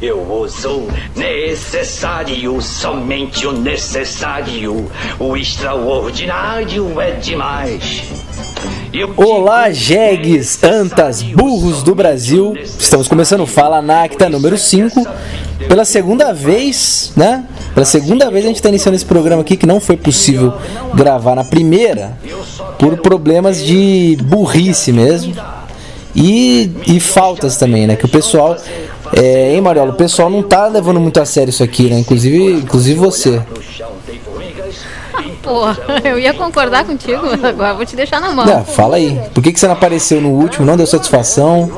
Eu uso necessário, somente o necessário. O extraordinário é demais. Eu Olá, jegues, antas, burros do Brasil. Estamos começando o Fala Nacta número 5. Pela segunda vez, né? Pela segunda vez a gente está iniciando esse programa aqui que não foi possível gravar na primeira por problemas de burrice mesmo. E, e faltas também, né? Que o pessoal. É, hein, Mariola? O pessoal não tá levando muito a sério isso aqui, né? Inclusive, inclusive você. Pô, eu ia concordar contigo, mas agora vou te deixar na mão. Fala aí. Por que, que você não apareceu no último? Não deu satisfação?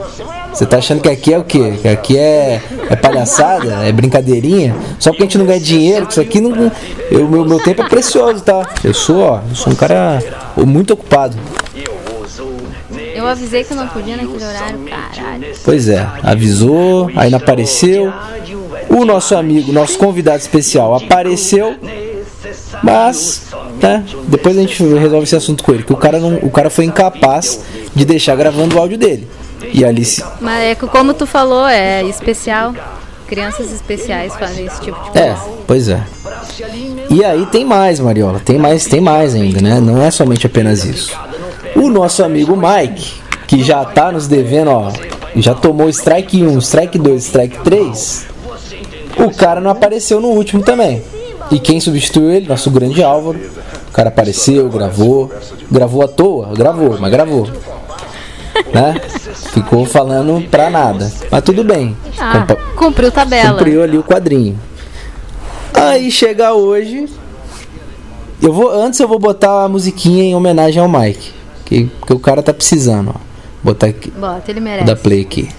Você tá achando que aqui é o quê? Que aqui é, é palhaçada? É brincadeirinha? Só porque a gente não ganha dinheiro, que isso aqui não. Eu, meu, meu tempo é precioso, tá? Eu sou, ó, eu sou um cara muito ocupado. Eu avisei que eu não podia naquele horário, caralho. Pois é, avisou, não apareceu. O nosso amigo, nosso convidado especial apareceu, mas né, depois a gente resolve esse assunto com ele, que o cara não, o cara foi incapaz de deixar gravando o áudio dele. E ali se Mas é como tu falou, é especial. Crianças especiais fazem esse tipo de coisa. É, pois é. E aí tem mais, Mariola, tem mais, tem mais ainda, né? Não é somente apenas isso. O nosso amigo Mike, que já tá nos devendo, ó, já tomou strike 1, strike 2, strike 3. O cara não apareceu no último também. E quem substituiu ele? Nosso grande Álvaro. O cara apareceu, gravou, gravou à toa, gravou, mas gravou. Né? Ficou falando pra nada. Mas tudo bem. Ah, Compa- cumpriu tabela. Cumpriu ali o quadrinho. Aí chega hoje. Eu vou, antes eu vou botar a musiquinha em homenagem ao Mike. Que, que o cara tá precisando, ó. Botar aqui. Bota, ele merece. dar play aqui.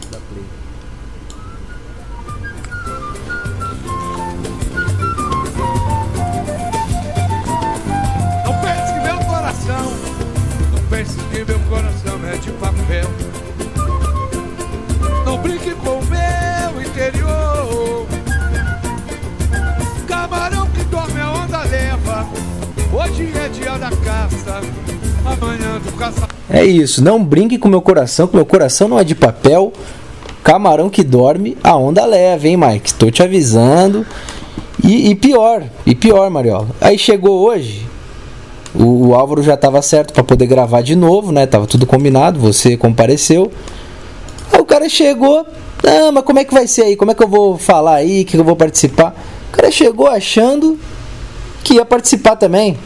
Isso, não brinque com meu coração, que meu coração não é de papel. Camarão que dorme, a onda leva, hein, Mike? Tô te avisando. E, e pior, e pior, Mariola. Aí chegou hoje, o, o Álvaro já tava certo pra poder gravar de novo, né? Tava tudo combinado, você compareceu. Aí o cara chegou, ah, mas como é que vai ser aí? Como é que eu vou falar aí? Que eu vou participar? O cara chegou achando que ia participar também.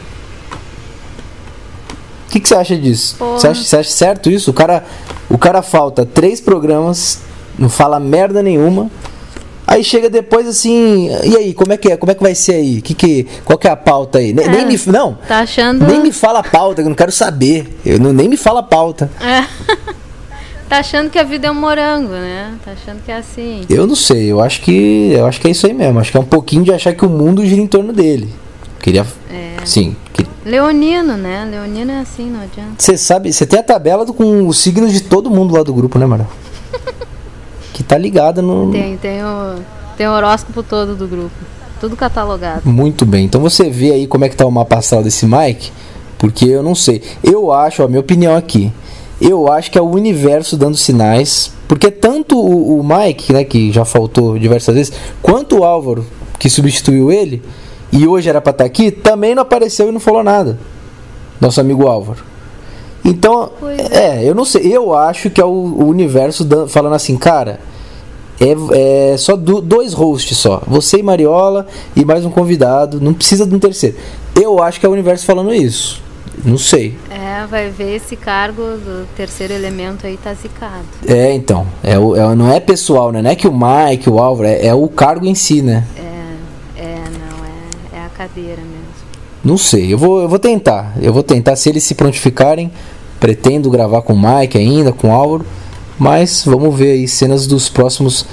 O que, que você acha disso? Você acha, você acha certo isso? O cara, o cara falta três programas, não fala merda nenhuma. Aí chega depois assim, e aí, como é que é? Como é que vai ser aí? Que que, qual que é a pauta aí? Nem, É. nem me, não, Tá achando. nem me fala a pauta, que eu não quero saber. Eu não, nem me fala a pauta. É. tá achando que a vida é um morango, né? Tá achando que é assim. Eu não sei, eu acho que eu acho que é isso aí mesmo. Acho que é um pouquinho de achar que o mundo gira em torno dele. Queria, É. sim. que- Leonino, né? Leonino é assim, não adianta. Você sabe, você tem a tabela do- com os signos de todo mundo lá do grupo, né, Mara? que tá ligada no. Tem, tem o, tem o horóscopo todo do grupo. Tudo catalogado. Muito bem. Então você vê aí como é que tá o mapa astral desse Mike, porque eu não sei. Eu acho, ó, minha opinião aqui. Eu acho que é o universo dando sinais, porque tanto o, o Mike, né, que já faltou diversas vezes, quanto o Álvaro, que substituiu ele, e hoje era pra estar aqui, também não apareceu e não falou nada. Nosso amigo Álvaro. Então, Pois é, eu não sei. Eu acho que é o, o universo falando assim, cara, é, é só do- dois hosts só. Você e Mariola e mais um convidado. Não precisa de um terceiro. Eu acho que é o universo falando isso. Não sei. É, vai ver esse cargo do terceiro elemento aí tá zicado. É, então. É, o- é- não é pessoal, né? Não é que o Mike, o Álvaro, é, é o cargo em si, né? É, é, é, é cadeira mesmo. Não sei. Eu vou, eu vou tentar. Eu vou tentar. Se eles se prontificarem, pretendo gravar com o Mike ainda, com o Álvaro. Mas vamos ver aí cenas dos próximos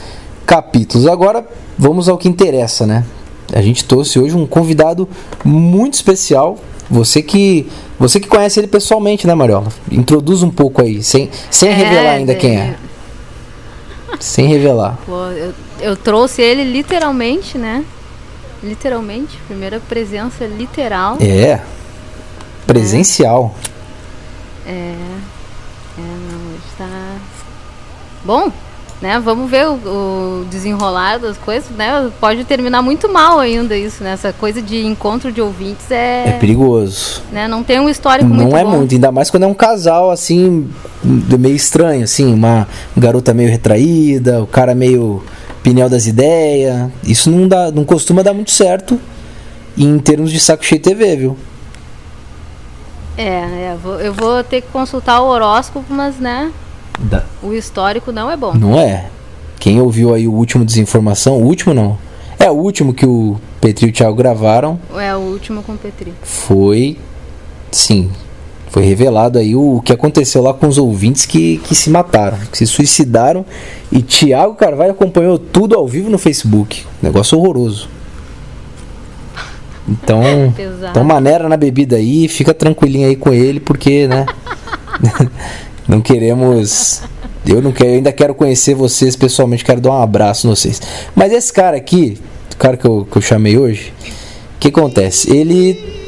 capítulos. Agora vamos ao que interessa, né? A gente trouxe hoje um convidado muito especial. Você que você que conhece ele pessoalmente, né, Mariola? Introduz um pouco aí, sem, sem É, revelar ainda quem daí- é. Sem revelar. Pô, eu, eu trouxe ele literalmente, né? Literalmente, primeira presença literal. É. Presencial. É, é, não, hoje tá. Bom, né? Vamos ver o, o, desenrolar das coisas, né? Pode terminar muito mal ainda isso, né? Essa coisa de encontro de ouvintes é... É perigoso. Né? Não tem um histórico Não muito é bom. muito, ainda mais quando é um casal, assim, meio estranho, assim. Uma garota meio retraída, o cara meio pinel das ideias. Isso não, dá, não costuma dar muito certo em termos de saco cheio TV, viu? É, é vou, eu vou ter que consultar o horóscopo, mas, né? O histórico não é bom. Não é. Quem ouviu aí o último Desinformação, o último não. É o último que o Petri e o Thiago gravaram. É o último com o Petri. Foi. Sim. Foi revelado aí o que aconteceu lá com os ouvintes que, que se mataram, que se suicidaram. E Thiago Carvalho acompanhou tudo ao vivo no Facebook. Negócio horroroso. Então, Pesado. então maneira na bebida aí, fica tranquilinho aí com ele, porque, né? não queremos. Eu não quero, eu ainda quero conhecer vocês pessoalmente, quero dar um abraço em vocês. Mas esse cara aqui, o cara que eu, que eu chamei hoje, o que acontece? Ele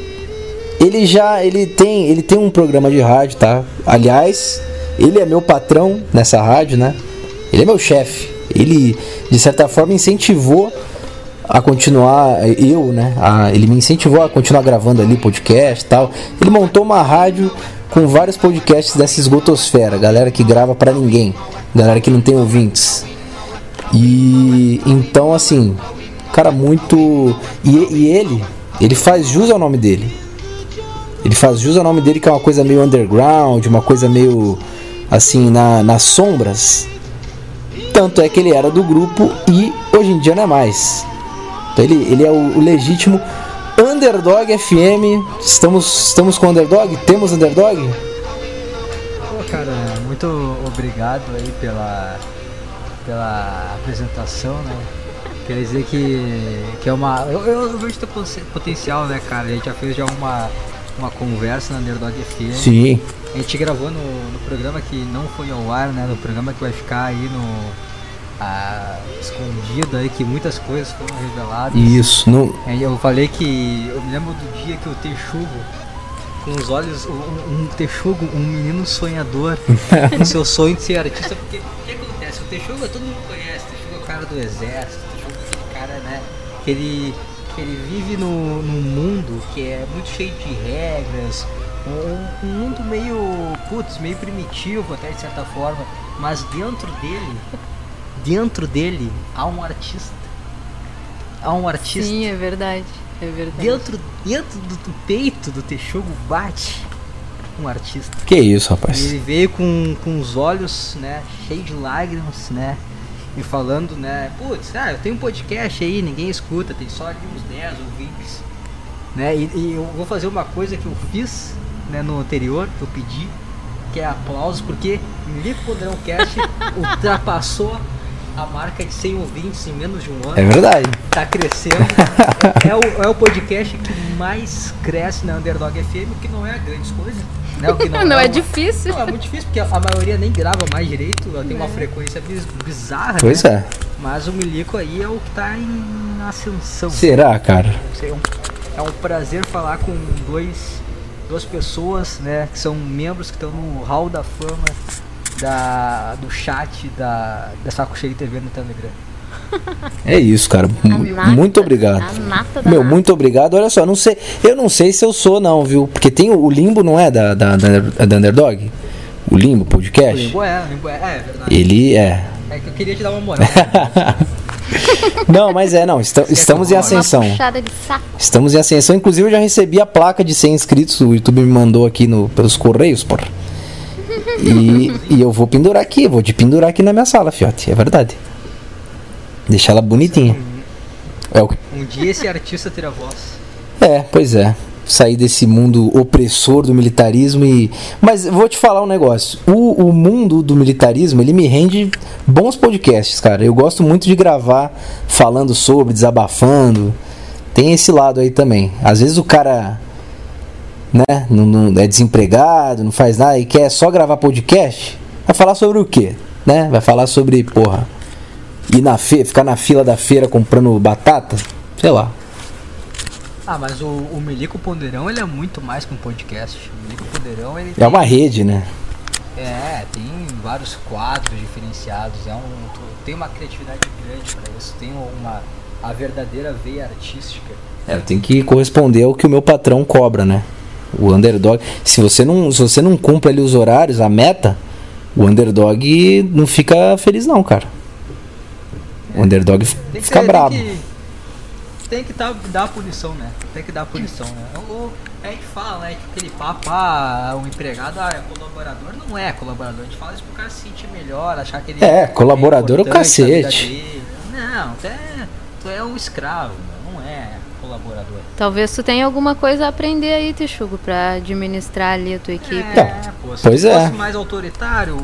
ele já ele tem ele tem um programa de rádio, tá? Aliás, ele é meu patrão nessa rádio, né? Ele é meu chefe. Ele de certa forma incentivou a continuar eu, né? A, ele me incentivou a continuar gravando ali podcast, tal. Ele montou uma rádio com vários podcasts dessa esgotosfera, galera que grava para ninguém, galera que não tem ouvintes. E então assim, cara muito e, e ele, ele faz jus ao nome dele. Ele faz jus ao nome dele que é uma coisa meio underground, uma coisa meio assim na, nas sombras. Tanto é que ele era do grupo e hoje em dia não é mais. Então ele, ele é o, o legítimo Underdog FM. Estamos, estamos com Underdog? Temos Underdog? Pô, cara, muito obrigado aí pela, pela apresentação, né? Quer dizer que, que é uma. Eu, eu vejo teu poten- potencial, né, cara? A gente já fez já uma, uma conversa na Underdog FM. Sim. A gente gravou no, no programa que não foi ao ar, né? No programa que vai ficar aí no. ah, escondido aí, que muitas coisas foram reveladas. Isso. Não, Aí eu falei que. Eu me lembro do dia que o Texugo, com os olhos. Um, um Texugo, um menino sonhador, com seu sonho de ser artista, porque o que acontece? O Texugo todo mundo conhece, o Texugo é o cara do exército, o Texugo é aquele cara, né? Que ele, ele vive no, num mundo que é muito cheio de regras, um, um mundo meio. putz, meio primitivo até de certa forma, mas dentro dele. Dentro dele há um artista. Há um artista Sim, é verdade. É verdade. dentro, dentro do, do peito do Texugo bate um artista. que isso, rapaz. ele veio com, com os olhos, né, cheios de lágrimas, né, me falando, né, putz, ah, eu tenho um podcast aí, ninguém escuta, tem só ali uns 10 ouvintes, né, e, e eu vou fazer uma coisa que eu fiz, né, no anterior, que eu pedi, que é aplausos, porque Milico Podrão Cast ultrapassou a marca de 100 ouvintes em menos de um ano É verdade. tá crescendo. é, o, é o podcast que mais cresce na Underdog FM, o que não é grandes coisas. Né? O que Não, é uma- difícil. Não, é muito difícil, porque a, maioria nem grava mais direito, ela tem uma frequência biz- bizarra, Pois né? é. Mas o Milico aí é o que tá em ascensão. Será, cara? Não É um, é um prazer falar com dois, duas pessoas, né, que são membros que estão no hall da fama da, do chat da, da Saco Cheio TV no Telegram. É isso, cara. A M- nata- Muito obrigado. Meu, nata. muito obrigado. Olha só, não sei, eu não sei se eu sou não, viu? Porque tem o, o Limbo, não é da, da, da, da Underdog? O Limbo O Podcast? Limbo é, o Limbo é, é verdade. Ele é. É que eu queria te dar uma moral. Não, mas é, não. esta- estamos em ascensão. Uma puxada de saco. Estamos em ascensão. Inclusive, eu já recebi a placa de 100 inscritos. O YouTube me mandou aqui no, pelos correios, porra. E, e eu vou pendurar aqui. Vou te pendurar aqui na minha sala, fiote. É verdade. Deixar ela bonitinha. É, o- Um dia esse artista terá voz. é, pois é. Sair desse mundo opressor do militarismo e. Mas vou te falar um negócio. O, o mundo do militarismo, ele me rende bons podcasts, cara. Eu gosto muito de gravar falando sobre, desabafando. Tem esse lado aí também. Às vezes o cara. Né, não, não- é desempregado, não faz nada e quer só gravar podcast. Vai falar sobre o quê? Né? Vai falar sobre, porra. Ir na fe ficar na fila da feira comprando batata? Sei lá. Ah, mas o, o Milico Ponderão ele é muito mais que um podcast. O Milico Ponderão ele É uma rede, né? É, tem vários quadros diferenciados, é um, tem uma criatividade grande para isso, tem uma a verdadeira veia artística. É, eu tenho que corresponder ao que o meu patrão cobra, né? O underdog. Se você não, se você não cumpre ali os horários, a meta, o underdog não fica feliz não, cara. O underdog que fica ser- brabo. Tem que, tem que dar, punição, né? Tem que dar punição, né? O, a gente fala, né, que aquele papo, ah, o empregado ah, é colaborador, não é colaborador. A gente fala isso pro cara se sentir melhor, achar que ele É, colaborador é o cacete. Não, tu é, tu é um escravo, não é colaborador. Talvez tu tenha alguma coisa a aprender aí, Texugo, pra administrar ali a tua equipe. É, pô, se pois é. fosse mais autoritário,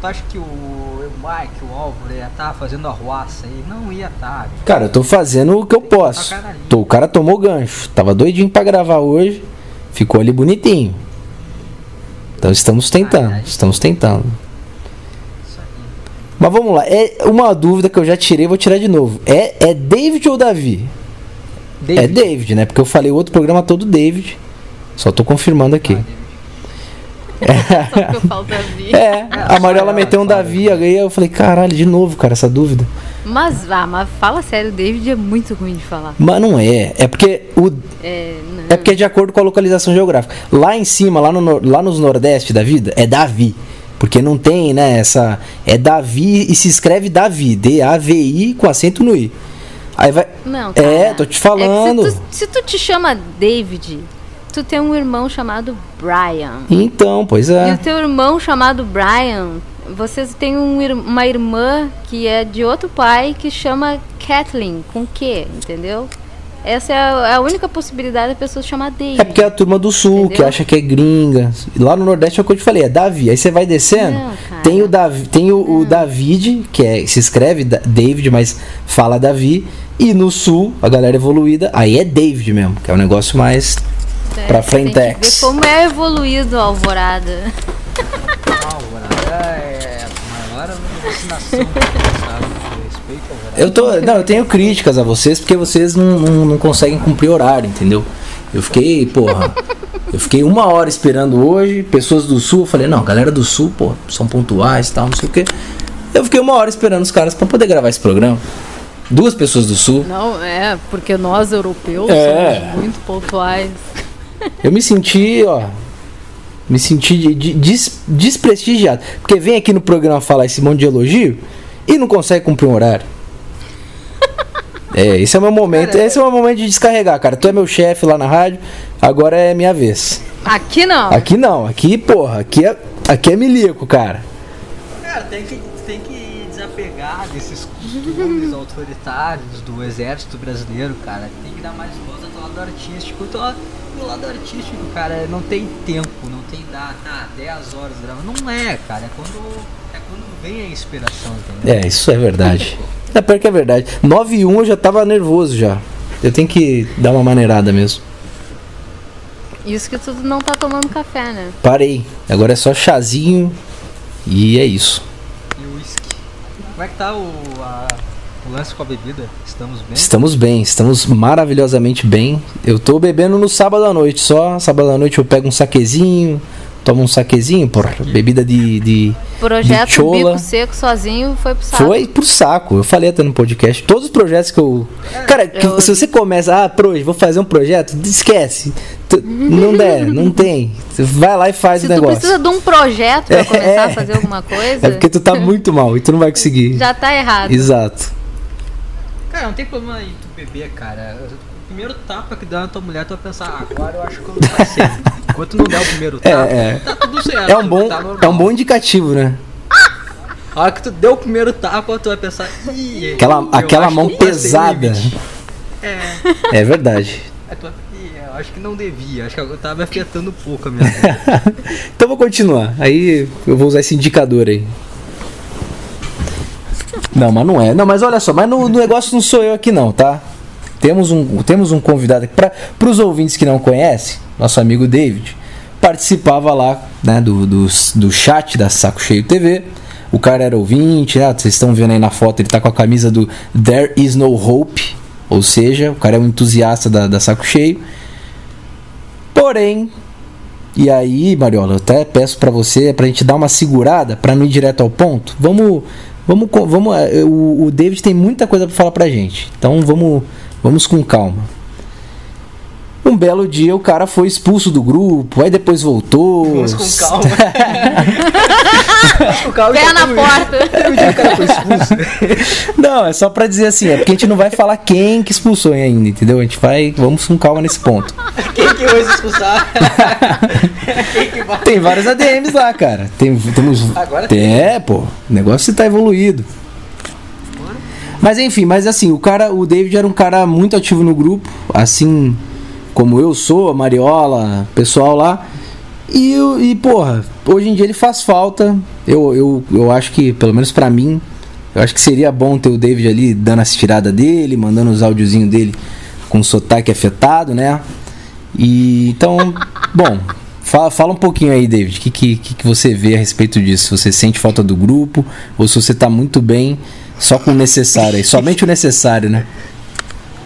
tu acha que o, o Mike, o Álvaro ia estar fazendo arruaça aí? Não ia estar. Cara, eu tô fazendo o que eu posso. Tá. Tô- o cara tomou gancho. Tava doidinho pra gravar hoje. Ficou ali bonitinho. Então estamos tentando. Ai, ai. Estamos tentando. Mas vamos lá. É uma dúvida que eu já tirei, vou tirar de novo. É, é David ou Davi? É David, né? Porque eu falei o outro programa todo David. Só tô confirmando aqui. Só porque eu falo Davi. É, a Mariola meteu um Davi, aí eu falei, caralho, de novo, cara, essa dúvida. Mas, ah, mas fala sério, David é muito ruim de falar. Mas não é. É porque o, É. É porque é de acordo com a localização geográfica. Lá em cima, lá, no, lá nos Nordeste da vida, é Davi. Porque não tem, né, essa. É Davi e se escreve Davi. D-A-V-I com acento no I. Aí vai. Não, cara. É, tô te falando. É se, tu, se tu te chama David, tu tem um irmão chamado Brian. Então, pois E é. o teu irmão chamado Brian, vocês têm um uma irmã que é de outro pai que chama Kathleen, com Q, entendeu? Essa é a, a única possibilidade da pessoa se chamar David. É porque é a turma do sul que Entendeu? acha que é gringa. Lá no Nordeste é o que eu te falei, é Davi. Aí você vai descendo, Não, tem o Davi, tem o, o David, que é, se escreve Da- David, mas fala Davi. E no sul, a galera evoluída, aí é David mesmo, que é um negócio mais É, pra tem que ver como é evoluído a Alvorada. Alvorada é a maior vacinação Eu tô. Não, eu tenho críticas a vocês porque vocês não, não, não conseguem cumprir horário, entendeu? Eu fiquei, porra. Eu fiquei uma hora esperando hoje, pessoas do sul, eu falei, não, galera do sul, pô, são pontuais e tal, não sei o quê. Eu fiquei uma hora esperando os caras pra poder gravar esse programa. Duas pessoas do sul. Não, é, porque nós europeus É. somos muito pontuais. Eu me senti, ó. Me senti de- de- des- desprestigiado. Porque vem aqui no programa falar esse monte de elogio e não consegue cumprir um horário. É, esse é o meu momento. Cara, Esse é o meu momento de descarregar, cara. Tu é meu chefe lá na rádio, agora é minha vez. Aqui não. Aqui não, aqui, porra, aqui é, aqui é milico, cara. Cara, tem que, tem que desapegar desses costumes autoritários do exército brasileiro, cara. Tem que dar mais voz ao teu lado artístico. O teu lado, artístico, cara, não tem tempo, não tem data, ah, 10 horas gravando. Não é, cara. É quando vem a inspiração, entendeu? É, isso é verdade. É pior que é verdade. 9 e 1 eu já tava nervoso já. Eu tenho que dar uma maneirada mesmo. Isso que tu não tá tomando café, né? Parei. Agora é só chazinho e é isso. E o uísque. Como é que tá o, a- o lance com a bebida? Estamos bem? Estamos bem, estamos maravilhosamente bem. Eu tô bebendo no sábado à noite só. Sábado à noite eu pego um saquezinho, tomo um saquezinho, porra, bebida de. de Projeto Bichola. Bico Seco sozinho foi pro saco. Foi pro saco. Eu falei até no podcast. Todos os projetos que eu. Cara, que- eu- se você começa, ah, proje, vou fazer um projeto, esquece. Não der, não tem. Você vai lá e faz Se o tu negócio. precisa de um projeto pra É. começar a fazer alguma coisa, É porque tu tá muito mal e tu não vai conseguir. já tá errado. Exato. Cara, não tem problema em tu beber, cara. Primeiro tapa que dá na tua mulher, tu vai pensar, ah, agora eu acho que eu não passei. Enquanto não der o primeiro É, tapa, é. tá tudo certo. É um bom, tá é um bom indicativo, né? A hora que tu deu o primeiro tapa, tu vai pensar, Ih, Aquela, aquela mão pesada. limite." É, É verdade. aí tu vai, "Ih, eu acho que não devia, acho que eu tava me afetando pouco a minha. Então vou continuar. Aí eu vou usar esse indicador aí. Não, mas não é. Não, mas olha só, mas no, no negócio não sou eu aqui não, tá? Temos um, temos um convidado. Para os ouvintes que não conhecem, nosso amigo David participava lá né, do, do, do chat da Saco Cheio TV. O cara era ouvinte, né? Vocês estão vendo aí na foto, ele tá com a camisa do There Is No Hope. Ou seja, o cara é um entusiasta da, da Saco Cheio. Porém, E aí, Mariola, eu até peço pra você, pra gente dar uma segurada, pra não ir direto ao ponto. Vamos, vamos, vamos. eh, O, o David tem muita coisa pra falar pra gente. Então vamos, vamos com calma. Um belo dia o cara foi expulso do grupo, aí depois voltou. Vamos com calma. Com calma. Pé que na porta. um dia o cara foi expulso. Não, é só pra dizer assim, é porque a gente não vai falar quem que expulsou ainda, entendeu? A gente vai, vamos com calma nesse ponto. Quem que vai se expulsar? Quem que vai? Tem vários ADMs lá, cara. Tem, temos. Agora tem. É, pô. O negócio tá evoluído. Mas enfim, mas assim, o cara, o David era um cara muito ativo no grupo, assim como eu sou, a Mariola, pessoal lá. E, e porra, hoje em dia ele faz falta. Eu, eu, eu acho que, pelo menos pra mim, eu acho que seria bom ter o David ali dando as tiradas dele, mandando os áudiozinhos dele com sotaque afetado, né? E então, bom, fala, fala um pouquinho aí, David. O que, que, que você vê a respeito disso? Você sente falta do grupo ou se você tá muito bem só com o necessário aí, somente o necessário, né?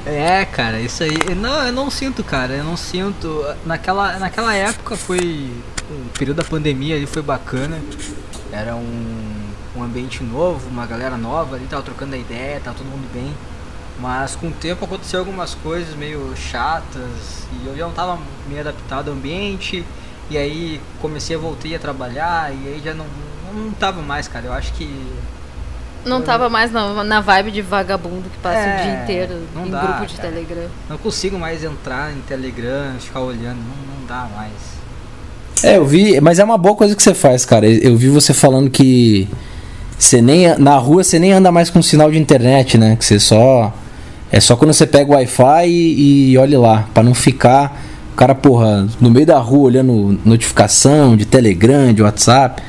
É, cara, isso aí. Não, eu não sinto, cara. Eu não sinto. Naquela, naquela época foi. O período da pandemia ali foi bacana. Era um, um ambiente novo, uma galera nova ali, tava trocando a ideia, tava todo mundo bem. Mas com o tempo aconteceu algumas coisas meio chatas e eu já não tava meio adaptado ao ambiente. E aí comecei a voltei a trabalhar e aí já não, não tava mais, cara. Eu acho que Não tava mais na, na vibe de vagabundo que passa É, o dia inteiro não em dá, grupo de cara. Telegram. não consigo mais entrar em Telegram, ficar olhando, não, não dá mais. É, eu vi, mas é uma boa coisa que você faz, cara. Eu vi você falando que você nem na rua você nem anda mais com sinal de internet, né? Que você só é só quando você pega o Wi-Fi e, e olhe lá, Pra não ficar o cara, porra, no meio da rua olhando notificação de Telegram, de WhatsApp.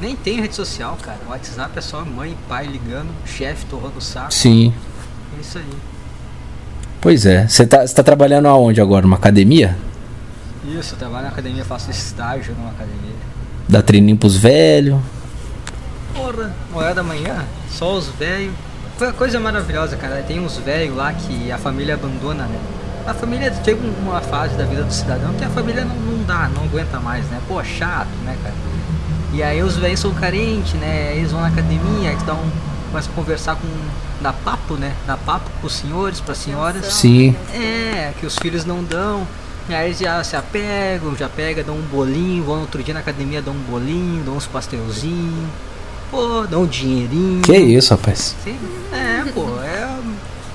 Nem tem rede social, cara. O WhatsApp é só mãe e pai ligando, chefe torrando o saco. Sim. É isso aí. Pois é. Você tá, tá trabalhando aonde agora? Numa academia? Isso, eu trabalho na academia, faço estágio numa academia. Dá treininho pros velhos. Porra, hora da manhã, só os velhos. Coisa maravilhosa, cara. Tem uns velhos lá que a família abandona, né? A família chega uma fase da vida do cidadão que a família não, não dá, não aguenta mais, né? Pô, chato, né, cara? E aí os velhos são carentes, né? Aí Eles vão na academia, aí tu dá um. Começa a conversar com. dá papo, né? Dá papo pros senhores, pras senhoras. Sim. É, que os filhos não dão. E aí eles já se apegam, já pega, dão um bolinho, vão no outro dia na academia, dão um bolinho, dão uns pastelzinhos. Pô, dão um dinheirinho. Que isso, rapaz? Sim, é, pô, é a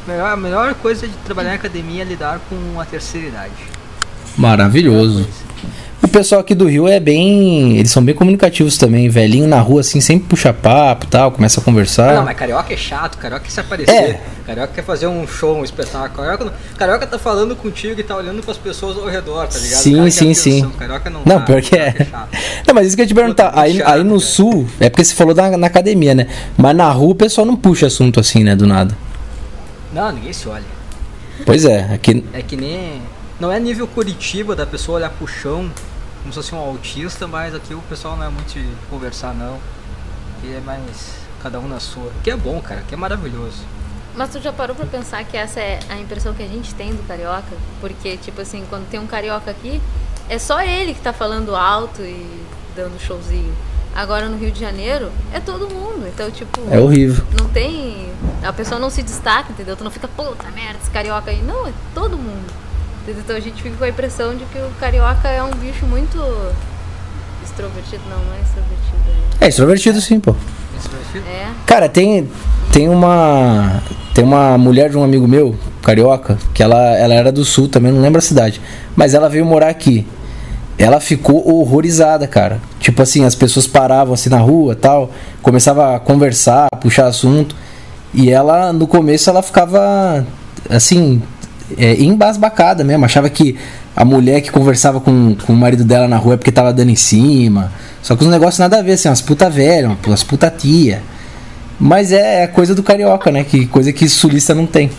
melhor, a melhor coisa de trabalhar na academia é lidar com a terceira idade. Maravilhoso. O pessoal aqui do Rio é bem. Eles são bem comunicativos também. Velhinho na rua, assim, sempre puxa papo tal, começa a conversar. Ah, não, mas carioca é chato, carioca quer se aparecer. É. Carioca quer fazer um show, um espetáculo. Carioca, não- carioca tá falando contigo e tá olhando pras pessoas ao redor, tá ligado? Sim, cara quer sim, atenção, sim. Carioca não Não, dá, pior que é. chato. Não, mas isso que eu ia te perguntar. Muito Aí, aí no chato, sul, é porque você falou da, na academia, né? Mas na rua o pessoal não puxa assunto assim, né? Do nada. Não, ninguém se olha. Pois é, aqui. É que nem. Não é nível Curitiba da pessoa olhar pro chão como se fosse um autista, mas aqui o pessoal não é muito de conversar não. Aqui é mais cada um na sua. Que é bom, cara, que é maravilhoso. Mas tu já parou pra pensar que essa é a impressão que a gente tem do carioca? Porque, tipo assim, quando tem um carioca aqui, é só ele que tá falando alto e dando showzinho. Agora no Rio de Janeiro, é todo mundo. Então, tipo, É horrível. não tem. A pessoa não se destaca, entendeu? Tu não fica, puta merda, esse carioca aí. Não, é todo mundo. Então a gente fica com a impressão de que o carioca é um bicho muito extrovertido. Não, não é extrovertido. É extrovertido sim, pô. Extrovertido? É. é. Cara, tem. Tem uma. Tem uma mulher de um amigo meu, carioca, que ela, ela era do sul também, não lembro a cidade. Mas ela veio morar aqui. Ela ficou horrorizada, cara. Tipo assim, as pessoas paravam assim na rua tal, começava a conversar, puxar assunto. E ela, no começo, ela ficava assim, é, embasbacada mesmo. Achava que a mulher que conversava com, com o marido dela na rua é porque tava dando em cima. Só que os negócios nada a ver, assim, umas puta velha, umas puta tia. Mas é, é coisa do carioca, né? Que coisa que sulista não tem.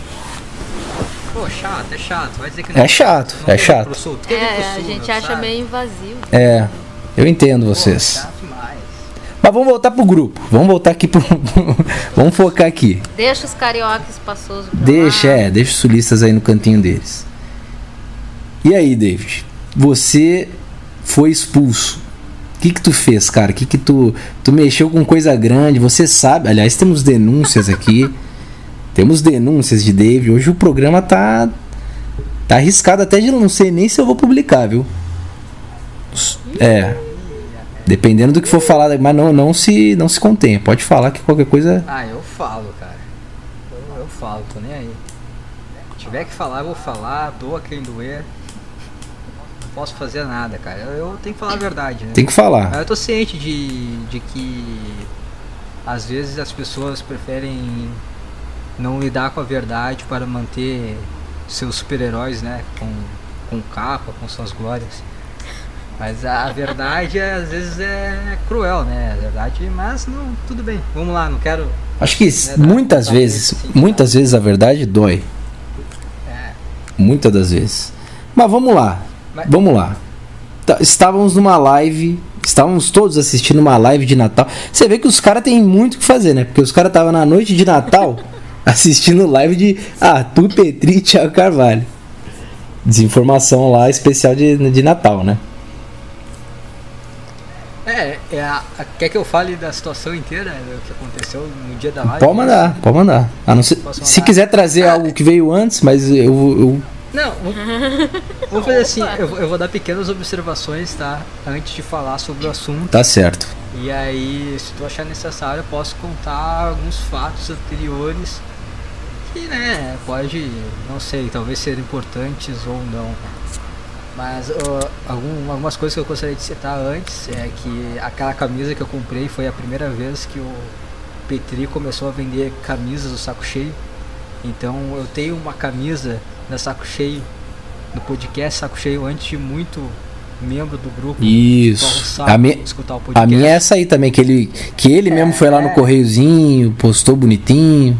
Pô, chato, é chato. Vai dizer que É chato, não é quer vir chato. pro sul. É, a gente acha meio invasivo. É, eu entendo Pô, vocês. chato demais. Mas vamos voltar pro grupo. Vamos voltar aqui pro. vamos focar aqui. Deixa os cariocas espaçosos Deixa, lá. é, deixa os sulistas aí no cantinho deles. E aí, David? Você foi expulso. O que que tu fez, cara? O que que tu tu mexeu com coisa grande? Você sabe? Aliás, temos denúncias aqui. temos denúncias de David. Hoje o programa tá tá arriscado até de não sei nem se eu vou publicar, viu? É. Dependendo do que for falar, mas não não se não se contém. Pode falar que qualquer coisa Ah, eu falo, cara. Eu, eu falo, tô nem aí. Se tiver que falar, eu vou falar, doa quem doer. Não posso fazer nada, cara. Eu, eu tenho que falar a verdade, né? tem que Mas falar. eu tô ciente de, de que às vezes as pessoas preferem não lidar com a verdade para manter seus super-heróis, né? Com, com capa, com suas glórias. Mas a verdade é, às vezes é cruel, né? A verdade, mas não, tudo bem. Vamos lá, não quero. Acho que dá- muitas vezes, medo, sim, muitas vezes a verdade dói. É. Muitas das vezes. Mas vamos lá. Mas- Vamos lá. Tá, Estávamos numa live. Estávamos todos assistindo uma live de Natal. Você vê que os caras têm muito o que fazer, né? Porque os caras estavam na noite de Natal assistindo live de Arthur Petri e Thiago Carvalho. Desinformação lá especial de, de Natal, né? É, é a- a- quer que eu fale da situação inteira do que aconteceu no dia da live? Pode mandar, pode mandar. A não se mandar? quiser trazer algo que veio antes, mas eu, eu Não, vou, vou fazer assim, eu, vou- eu vou dar pequenas observações, tá? Antes de falar sobre o assunto. tá certo. E aí, se tu achar necessário, eu posso contar alguns fatos anteriores que, né, pode, não sei, talvez ser importantes ou não. Mas ó, algum- algumas coisas que eu gostaria de citar antes é que aquela camisa que eu comprei foi a primeira vez que o Petri começou a vender camisas do saco cheio. Então eu tenho uma camisa da saco cheio no podcast saco cheio antes de muito membro do grupo Isso. A minha, escutar o podcast. a minha é essa aí também, que ele, que ele mesmo foi lá no é. correiozinho, postou bonitinho.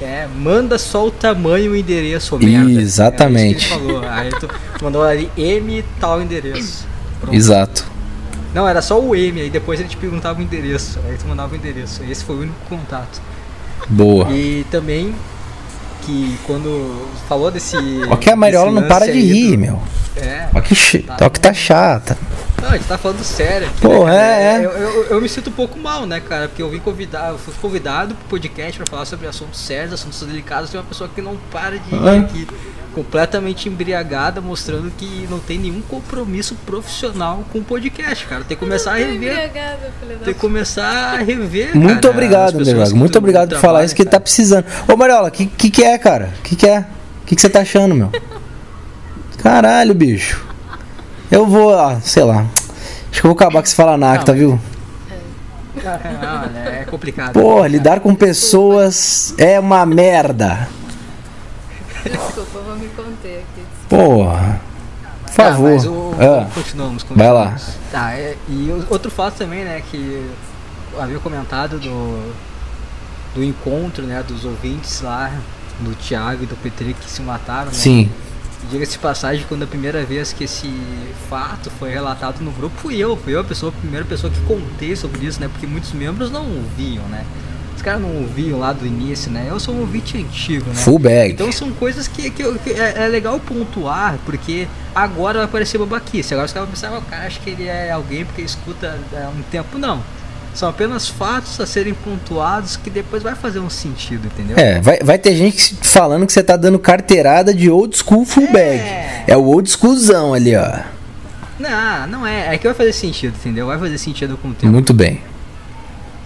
É, manda só o tamanho e o endereço, merda. Exatamente. É que ele falou. Aí tu mandou ali M tal endereço. Pronto. Exato. Não, era só o M, aí depois ele te perguntava o endereço. Aí tu mandava o endereço. Esse foi o único contato. Boa. E também que quando falou desse. Ó que a Mariola não para de rir, do- meu. É. Ó que, ch... ó que tá chata. Não, a gente tá falando sério aqui. Pô, né, é, é. Eu, eu, eu me sinto um pouco mal, né, cara? Porque eu vim convidado, eu fui convidado pro podcast pra falar sobre assuntos sérios, assuntos delicados, tem uma pessoa que não para de ir aqui, completamente embriagada, mostrando que não tem nenhum compromisso profissional com o podcast, cara. Tem que começar a rever. Tem que começar a rever. Muito cara, obrigado, que Muito obrigado por falar isso que ele tá precisando. Ô Mariola, o que, que que é, cara? O que que é? O que que você tá achando, meu? Caralho, bicho. Eu vou, ah, sei lá. Acho que eu vou acabar com esse falanacta, viu? Não, né, é complicado. Porra, lidar com pessoas é uma merda. Desculpa, vou me conter aqui. Porra. Por Tá, favor. mas o- Ah, continuamos, continuamos. Vai lá. Tá, é- e outro fato também, né, que eu havia comentado do, do encontro, né, dos ouvintes lá, do Thiago e do Petri que se mataram, né? Sim. Diga-se de passagem, quando a primeira vez que esse fato foi relatado no grupo, fui eu, fui eu a, pessoa, a primeira pessoa que contei sobre isso, né, porque muitos membros não ouviam, né. Os caras não ouviam lá do início, né, eu sou um ouvinte antigo, né. Full bag. Então são coisas que, que, que é, é legal pontuar, porque agora vai parecer babaquice. Agora os caras vão pensar, "Ah, o cara acha que ele é alguém porque escuta há um tempo. Não. São apenas fatos a serem pontuados que depois vai fazer um sentido, entendeu? É, vai, vai ter gente falando que você tá dando carteirada de old school full bag. É. É o old schoolzão ali, ó. Não, não é. É que vai fazer sentido, entendeu? Vai fazer sentido com o tempo. Muito bem.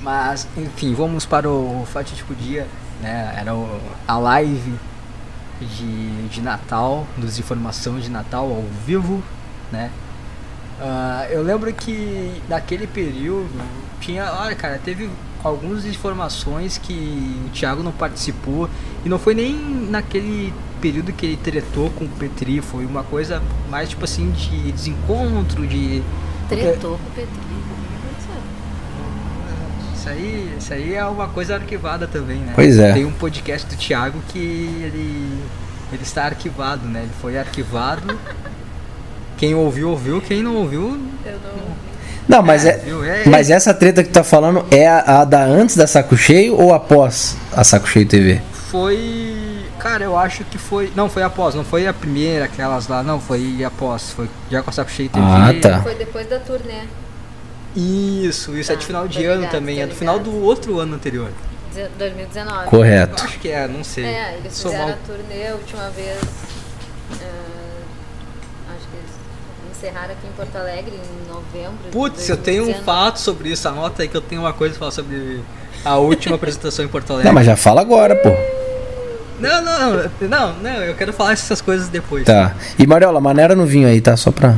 Mas, enfim, vamos para o fatídico dia, né? Era o- a live de, de Natal, dos informação de Natal ao vivo, né? Ah, eu lembro que naquele período tinha, olha cara, teve algumas informações que o Thiago não participou e não foi nem naquele período que ele tretou com o Petri, foi uma coisa mais tipo assim de desencontro, de Tretou com o Petri. Isso aí, isso aí é uma coisa arquivada também, né? Pois é. Tem um podcast do Thiago que ele, ele está arquivado, né? Ele foi arquivado. Quem ouviu, ouviu. Quem não ouviu, Eu não. Não, mas é. viu? É- Mas essa treta que tu tá falando é a, a da antes da Saco Cheio ou após a Saco Cheio TV? foi. Cara, eu acho que foi. Não, foi após, não foi a primeira, aquelas lá, não, foi após. Foi já com a Saco Cheio TV. Ah, tá. Foi depois da turnê. Isso, isso é de Tá, final de ano ligado, também, tô é do final do outro ano anterior. Deze- 2019. Eu Correto. acho que é, não sei. É, eles Sou fizeram mal- a turnê a última vez. eles encerraram aqui em Porto Alegre em novembro. Putz, eu tenho um 2019. fato sobre isso. Anota aí que eu tenho uma coisa pra falar sobre a última apresentação em Porto Alegre. Não, mas já fala agora, pô. Não, não, não, não, eu quero falar essas coisas depois. Tá. E Mariola, maneira no vinho aí, tá? Só pra.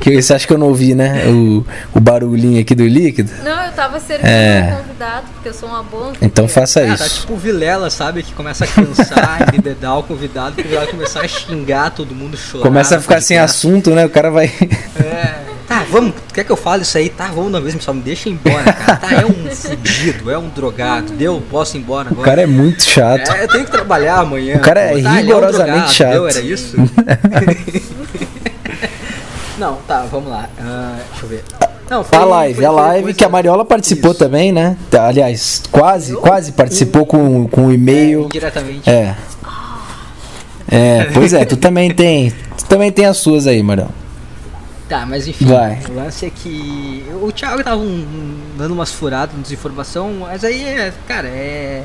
Que você acha que eu não ouvi, né? O, o barulhinho aqui do líquido? Não, eu tava servindo É. um convidado, porque eu sou uma boa. Então faça tá isso. tipo o Vilela, sabe? Que começa a cansar, embebedar o convidado, o convidado começar a xingar todo mundo, chorar. Começa a ficar sem assunto, né? O cara vai. É. Tá, vamos. Quer que eu fale isso aí? Tá, vamos na mesma, só me deixa embora, cara. Tá, é um fudido, é um drogado. Deu, posso ir embora O agora. cara é muito chato. É, eu tenho que trabalhar amanhã. O cara é Pô, tá, ele rigorosamente drogado, chato. Deu, era isso? Não, tá, vamos lá. Ah, deixa eu ver. Não, foi, A live, foi- a live coisa- que a Mariola participou Isso. também, né? Tá, Aliás, quase, quase participou com, com o É, e-mail. indiretamente. É. É, pois é, tu também tem. Tu também tem as suas aí, Mariola. Tá, mas enfim, Vai. o lance é que o Thiago tava um- um- dando umas furadas, desinformação, mas aí, é, cara, é,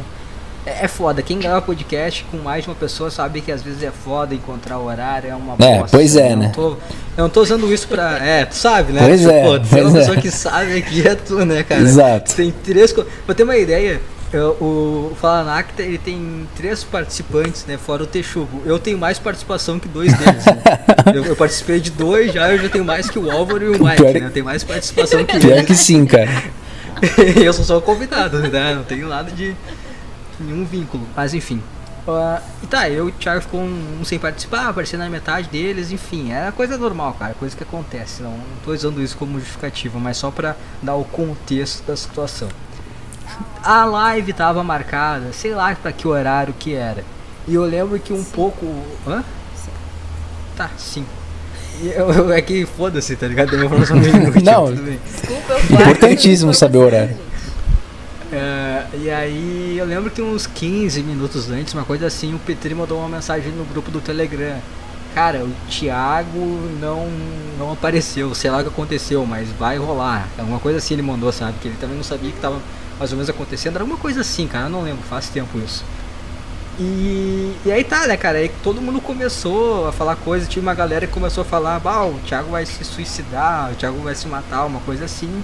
é é foda. Quem grava podcast com mais de uma pessoa sabe que às vezes é foda encontrar o horário, é uma É, bosta. pois é, eu né? Não tô, eu não tô usando isso pra... É, tu sabe, né? Pois Tipo, é, pô, tu é uma é. pessoa que sabe aqui é tu, né, cara? Exato. Tem três... Pra ter uma ideia... eu- o Fala Nacta, ele tem três participantes, né? Fora o Texugo. Eu tenho mais participação que dois deles. né? eu, eu participei de dois já, eu já tenho mais que o Álvaro e o Mike, Pior é- né? Eu tenho mais participação que Pior eles. que sim, cara. eu sou só convidado, né? Não tenho nada de nenhum vínculo. Mas enfim. Ah, e tá, eu e o Thiago ficou um, um sem participar, aparecendo na metade deles, enfim, é coisa normal, cara, coisa que acontece. Não, não tô usando isso como justificativa, mas só pra dar o contexto da situação. A live tava marcada, sei lá pra que horário que era. E eu lembro que um pouco. Hã? Tá, sim. E eu, eu- é que foda-se, tá ligado? Deu uma informação meio inútil, Não. tudo bem. Desculpa, eu Importantíssimo saber o horário. É, e aí eu lembro que uns 15 minutos antes, uma coisa assim, o Petri mandou uma mensagem no grupo do Telegram. Cara, o Thiago não, não apareceu, sei lá o que aconteceu, mas vai rolar. Alguma coisa assim ele mandou, sabe? Que ele também não sabia que tava mais ou menos acontecendo. Era alguma coisa assim, cara, eu não lembro, faz tempo isso. E, e aí tá, né, cara? Aí todo mundo começou a falar coisas, tinha uma galera que começou a falar, bah, o Thiago vai se suicidar, o Thiago vai se matar, uma coisa assim.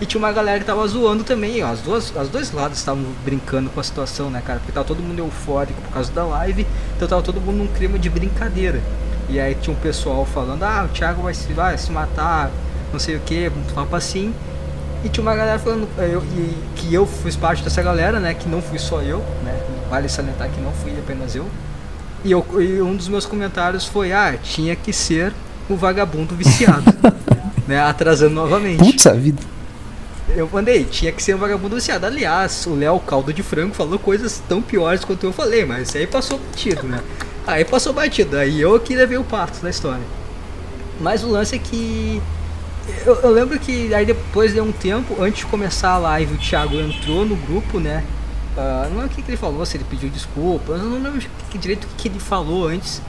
E tinha uma galera que tava zoando também, ó. As duas, as dois lados estavam brincando com a situação, né, cara? Porque tava todo mundo eufórico por causa da live, então tava todo mundo num clima de brincadeira. E aí tinha um pessoal falando, ah, o Thiago vai se, vai se matar, não sei o que, um papo assim. E tinha uma galera falando eh, eu, e, que eu fiz parte dessa galera, né? Que não fui só eu, né? Vale salientar que não fui apenas eu. E, eu, e um dos meus comentários foi, ah, tinha que ser o vagabundo viciado. né? Atrasando novamente. Putz, a vida. Eu mandei, tinha que ser um vagabundo viciado. Aliás, o Léo Caldo de Frango falou coisas tão piores quanto eu falei, mas aí passou batido, né? Aí passou batido, aí eu queria ver o parto da história. Mas o lance é que. Eu, eu lembro que aí depois de um tempo, antes de começar a live, o Thiago entrou no grupo, né? Ah, não lembro o que, que ele falou, se ele pediu desculpa, eu não lembro que- direito o que, que ele falou antes.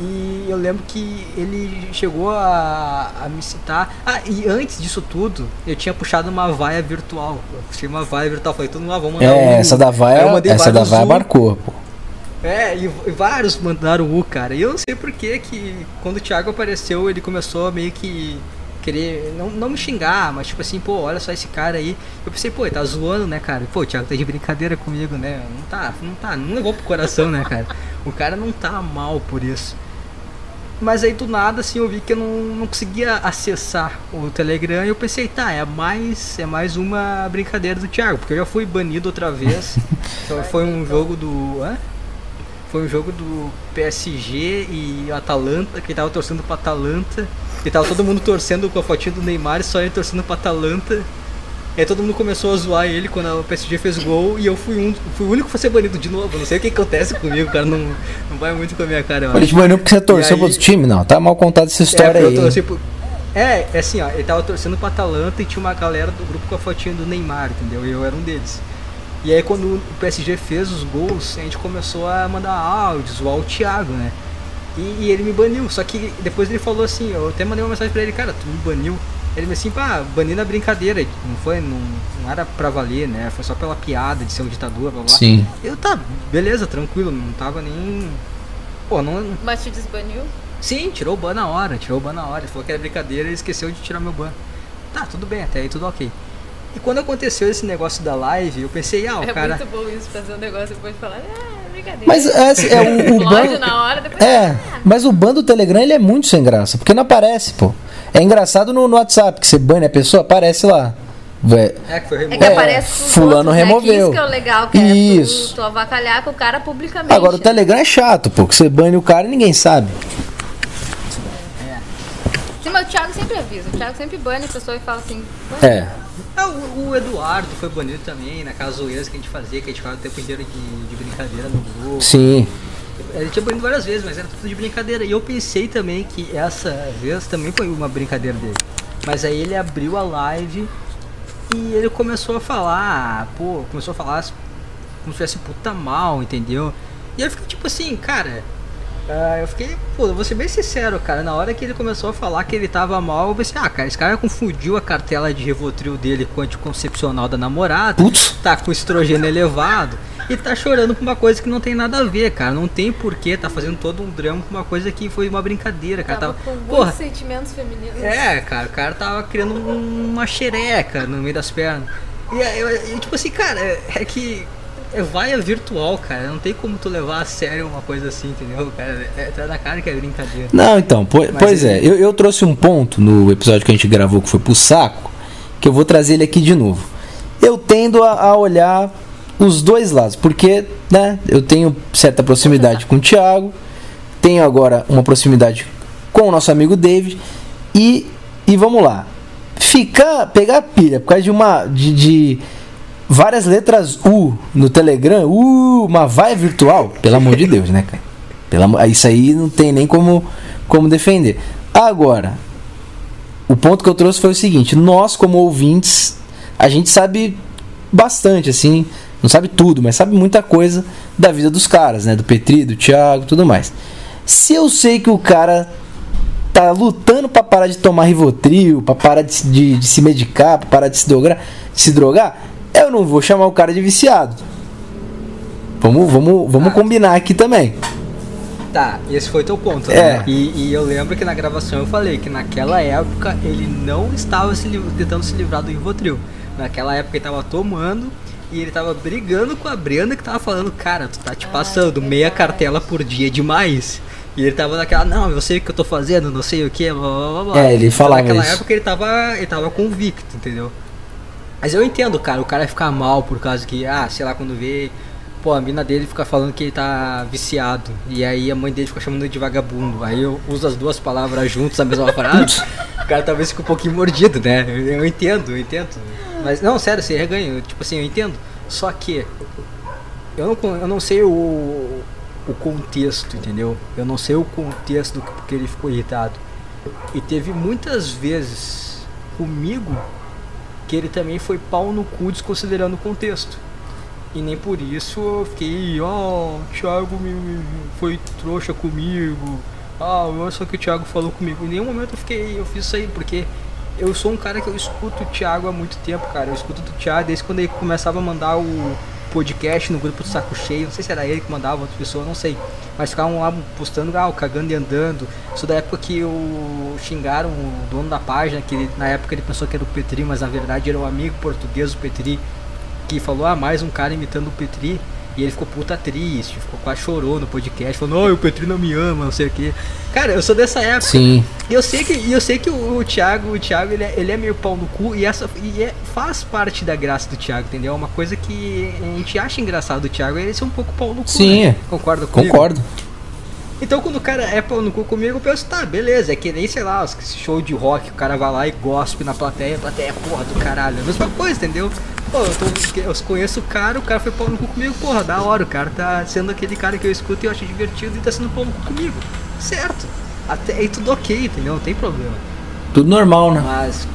E eu lembro que ele chegou a, a me citar. Ah, e antes disso tudo, eu tinha puxado uma vaia virtual. Eu puxei uma vaia virtual, falei, todo mundo lá, vamos mandar É, um- essa da vaia, essa da vaia marcou, pô. É, e, vários mandaram U, cara. E eu não sei por que que quando o Thiago apareceu, ele começou a meio que querer, não, não me xingar, mas tipo assim, pô, olha só esse cara aí. Eu pensei, pô, ele tá zoando, né, cara? Pô, o Thiago tá de brincadeira comigo, né? Não tá, não tá, não levou pro coração, né, cara? O cara não tá mal por isso. Mas aí do nada, assim, eu vi que eu não, não conseguia acessar o Telegram e eu pensei, tá, é mais, é mais uma brincadeira do Thiago, porque eu já fui banido outra vez. Então, foi um jogo do. Hã? Foi um jogo do PSG e Atalanta, que ele tava torcendo pra Atalanta. E tava todo mundo torcendo com a fotinha do Neymar e só ele torcendo pra Atalanta. E aí todo mundo começou a zoar ele quando o PSG fez gol e eu fui, um, fui o único a ser banido de novo. Eu não sei o que acontece comigo, o cara não, não vai muito com a minha cara, acho. tipo, não porque você torceu aí- pro outro time, não. Tá mal contada essa história é, aí. pro- é, é assim, ó, ele tava torcendo pra Atalanta e tinha uma galera do grupo com a fotinha do Neymar, entendeu? E eu era um deles. E aí quando o PSG fez os gols, a gente começou a mandar áudios, zoar o Thiago, né? E, e ele me baniu, só que depois ele falou assim, eu até mandei uma mensagem pra ele, cara, tu me baniu. Ele me assim, pá, baniu na brincadeira, não foi, não, não era pra valer, né? Foi só pela piada de ser um ditador, blá blá. Sim. Eu tá, beleza, tranquilo, não tava nem. Pô, não. Mas te desbaniu? Sim, tirou o ban na hora, tirou o ban na hora. Ele falou que era brincadeira e esqueceu de tirar meu ban. Tá, tudo bem, até aí tudo ok. E quando aconteceu esse negócio da live, eu pensei, ah, o é cara. muito bom isso, fazer um negócio depois falar, ah, é brincadeira. Mas é, é o, o Explode ban. na hora, depois... É, mas o ban do Telegram ele é muito sem graça, porque não aparece, pô. É engraçado no, no WhatsApp, que você bane a pessoa, aparece lá. Vé- É que foi É removido. que É, aparece pros fulano outros, né? removeu. Que isso que é o legal, que Isso. é tu, tu avacalhar com o cara publicamente. Agora o Telegram é chato, pô, que você bane o cara e ninguém sabe. Sim, mas o Thiago sempre avisa. O Thiago sempre bane a pessoa e fala assim... É. Ah, o, o Eduardo foi banido também, naquelas zoeiras que a gente fazia, que a gente ficava o tempo inteiro de, de brincadeira no grupo. Sim. Ele tinha banido várias vezes, mas era tudo de brincadeira. E eu pensei também que essa vez também foi uma brincadeira dele. Mas aí ele abriu a live e ele começou a falar, pô, começou a falar como se tivesse puta mal, entendeu? E eu fiquei tipo assim, cara. ah, eu fiquei, pô, eu vou ser bem sincero, cara. Na hora que ele começou a falar que ele tava mal, eu pensei, ah, cara, esse cara confundiu a cartela de Rivotril dele com anticoncepcional da namorada Putz. tá com estrogênio elevado e tá chorando por uma coisa que não tem nada a ver, cara. Não tem porquê tá fazendo todo um drama com uma coisa que foi uma brincadeira, cara. Tava Tava, com porra, sentimentos femininos. é, cara, o cara tava criando um- uma xereca no meio das pernas. E, é, eu- e, tipo assim, cara, é, é que é vaia virtual, cara. Não tem como tu levar a sério uma coisa assim, entendeu, cara? É, tá na cara que é brincadeira. Não, então, po- Mas pois é, ele- eu, eu trouxe um ponto no episódio que a gente gravou que foi pro saco, que eu vou trazer ele aqui de novo. Eu tendo a, a olhar os dois lados, porque, né, eu tenho certa proximidade com o Thiago, tenho agora uma proximidade com o nosso amigo David, e, e vamos lá. Ficar, pegar pilha por causa de uma. de, de várias letras U no Telegram, U, uma vai virtual, pelo amor de Deus, né, cara? Pelo amor- isso aí não tem nem como, como defender. Agora, o ponto que eu trouxe foi o seguinte: nós, como ouvintes, a gente sabe bastante, assim, não sabe tudo, mas sabe muita coisa da vida dos caras, né? Do Petri, do Thiago, tudo mais. Se eu sei que o cara tá lutando pra parar de tomar Rivotril, pra parar de, se- de, de se medicar, pra parar de se drogar, se drogar, eu não vou chamar o cara de viciado. Vamos, vamos, vamos Ah. combinar aqui também. Tá, esse foi teu ponto, É. né? E, e eu lembro que na gravação eu falei que naquela época ele não estava se tentando se livrar do Rivotril. Naquela época ele tava tomando e ele tava brigando com a Brenda que tava falando, cara, tu tá te passando meia cartela por dia demais. E ele tava naquela, não, eu sei o que eu tô fazendo, não sei o que, blá blá blá blá. É, ele falava Naquela isso. época ele tava, ele tava convicto, entendeu? Mas eu entendo, cara, o cara ficar mal por causa que, ah, sei lá, quando vê, pô, a mina dele fica falando que ele tá viciado. E aí a mãe dele fica chamando ele de vagabundo. Aí eu uso as duas palavras juntas na mesma frase. cara talvez fique um pouquinho mordido, né? Eu, entendo, eu entendo. Mas não, sério, reganha. eu- Tipo assim, eu entendo. Só que eu não, eu não sei o, o contexto, entendeu? Eu não sei o contexto do que ele ficou irritado. E teve muitas vezes comigo que ele também foi pau no cu desconsiderando o contexto. E nem por isso eu fiquei, ó, o Thiago me- foi trouxa comigo. Ah, só o que o Thiago falou comigo. Em nenhum momento eu fiquei, eu fiz isso aí, porque eu sou um cara que eu escuto o Thiago há muito tempo, cara. Eu escuto o Thiago desde quando ele começava a mandar o podcast no grupo do Saco Cheio. Não sei se era ele que mandava, outra pessoa, não sei. Mas ficavam lá postando, ah, cagando e andando. Isso da época que o xingaram o dono da página, que ele- na época ele pensou que era o Petri, mas na verdade era o amigo português do Petri, que falou, ah, mais um cara imitando o Petri. E ele ficou puta triste, ficou quase chorou no podcast, falando, oh, o Petri não me ama, não sei o que. Cara, eu sou dessa época. Sim. E eu sei que, eu sei que o, o Thiago, o Thiago ele, é, ele é meio pau no cu e, essa, e é, faz parte da graça do Thiago, entendeu? É uma coisa que a gente acha engraçado do Thiago, é ele ser um pouco pau no cu. Sim, né? é. Concorda comigo? Concordo. Então quando o cara é pau no cu comigo, eu penso, tá, beleza, é que nem, sei lá, os- esse show de rock, o cara vai lá e gospe na plateia, a plateia é porra do caralho. É a mesma coisa, entendeu? Pô, eu, tô- eu conheço o cara, o cara foi pau no cu comigo, porra, da hora, o cara tá sendo aquele cara que eu escuto e eu acho divertido e tá sendo pau no cu comigo. Certo. Até aí tudo ok, entendeu? Não tem problema. Tudo normal, né? Mas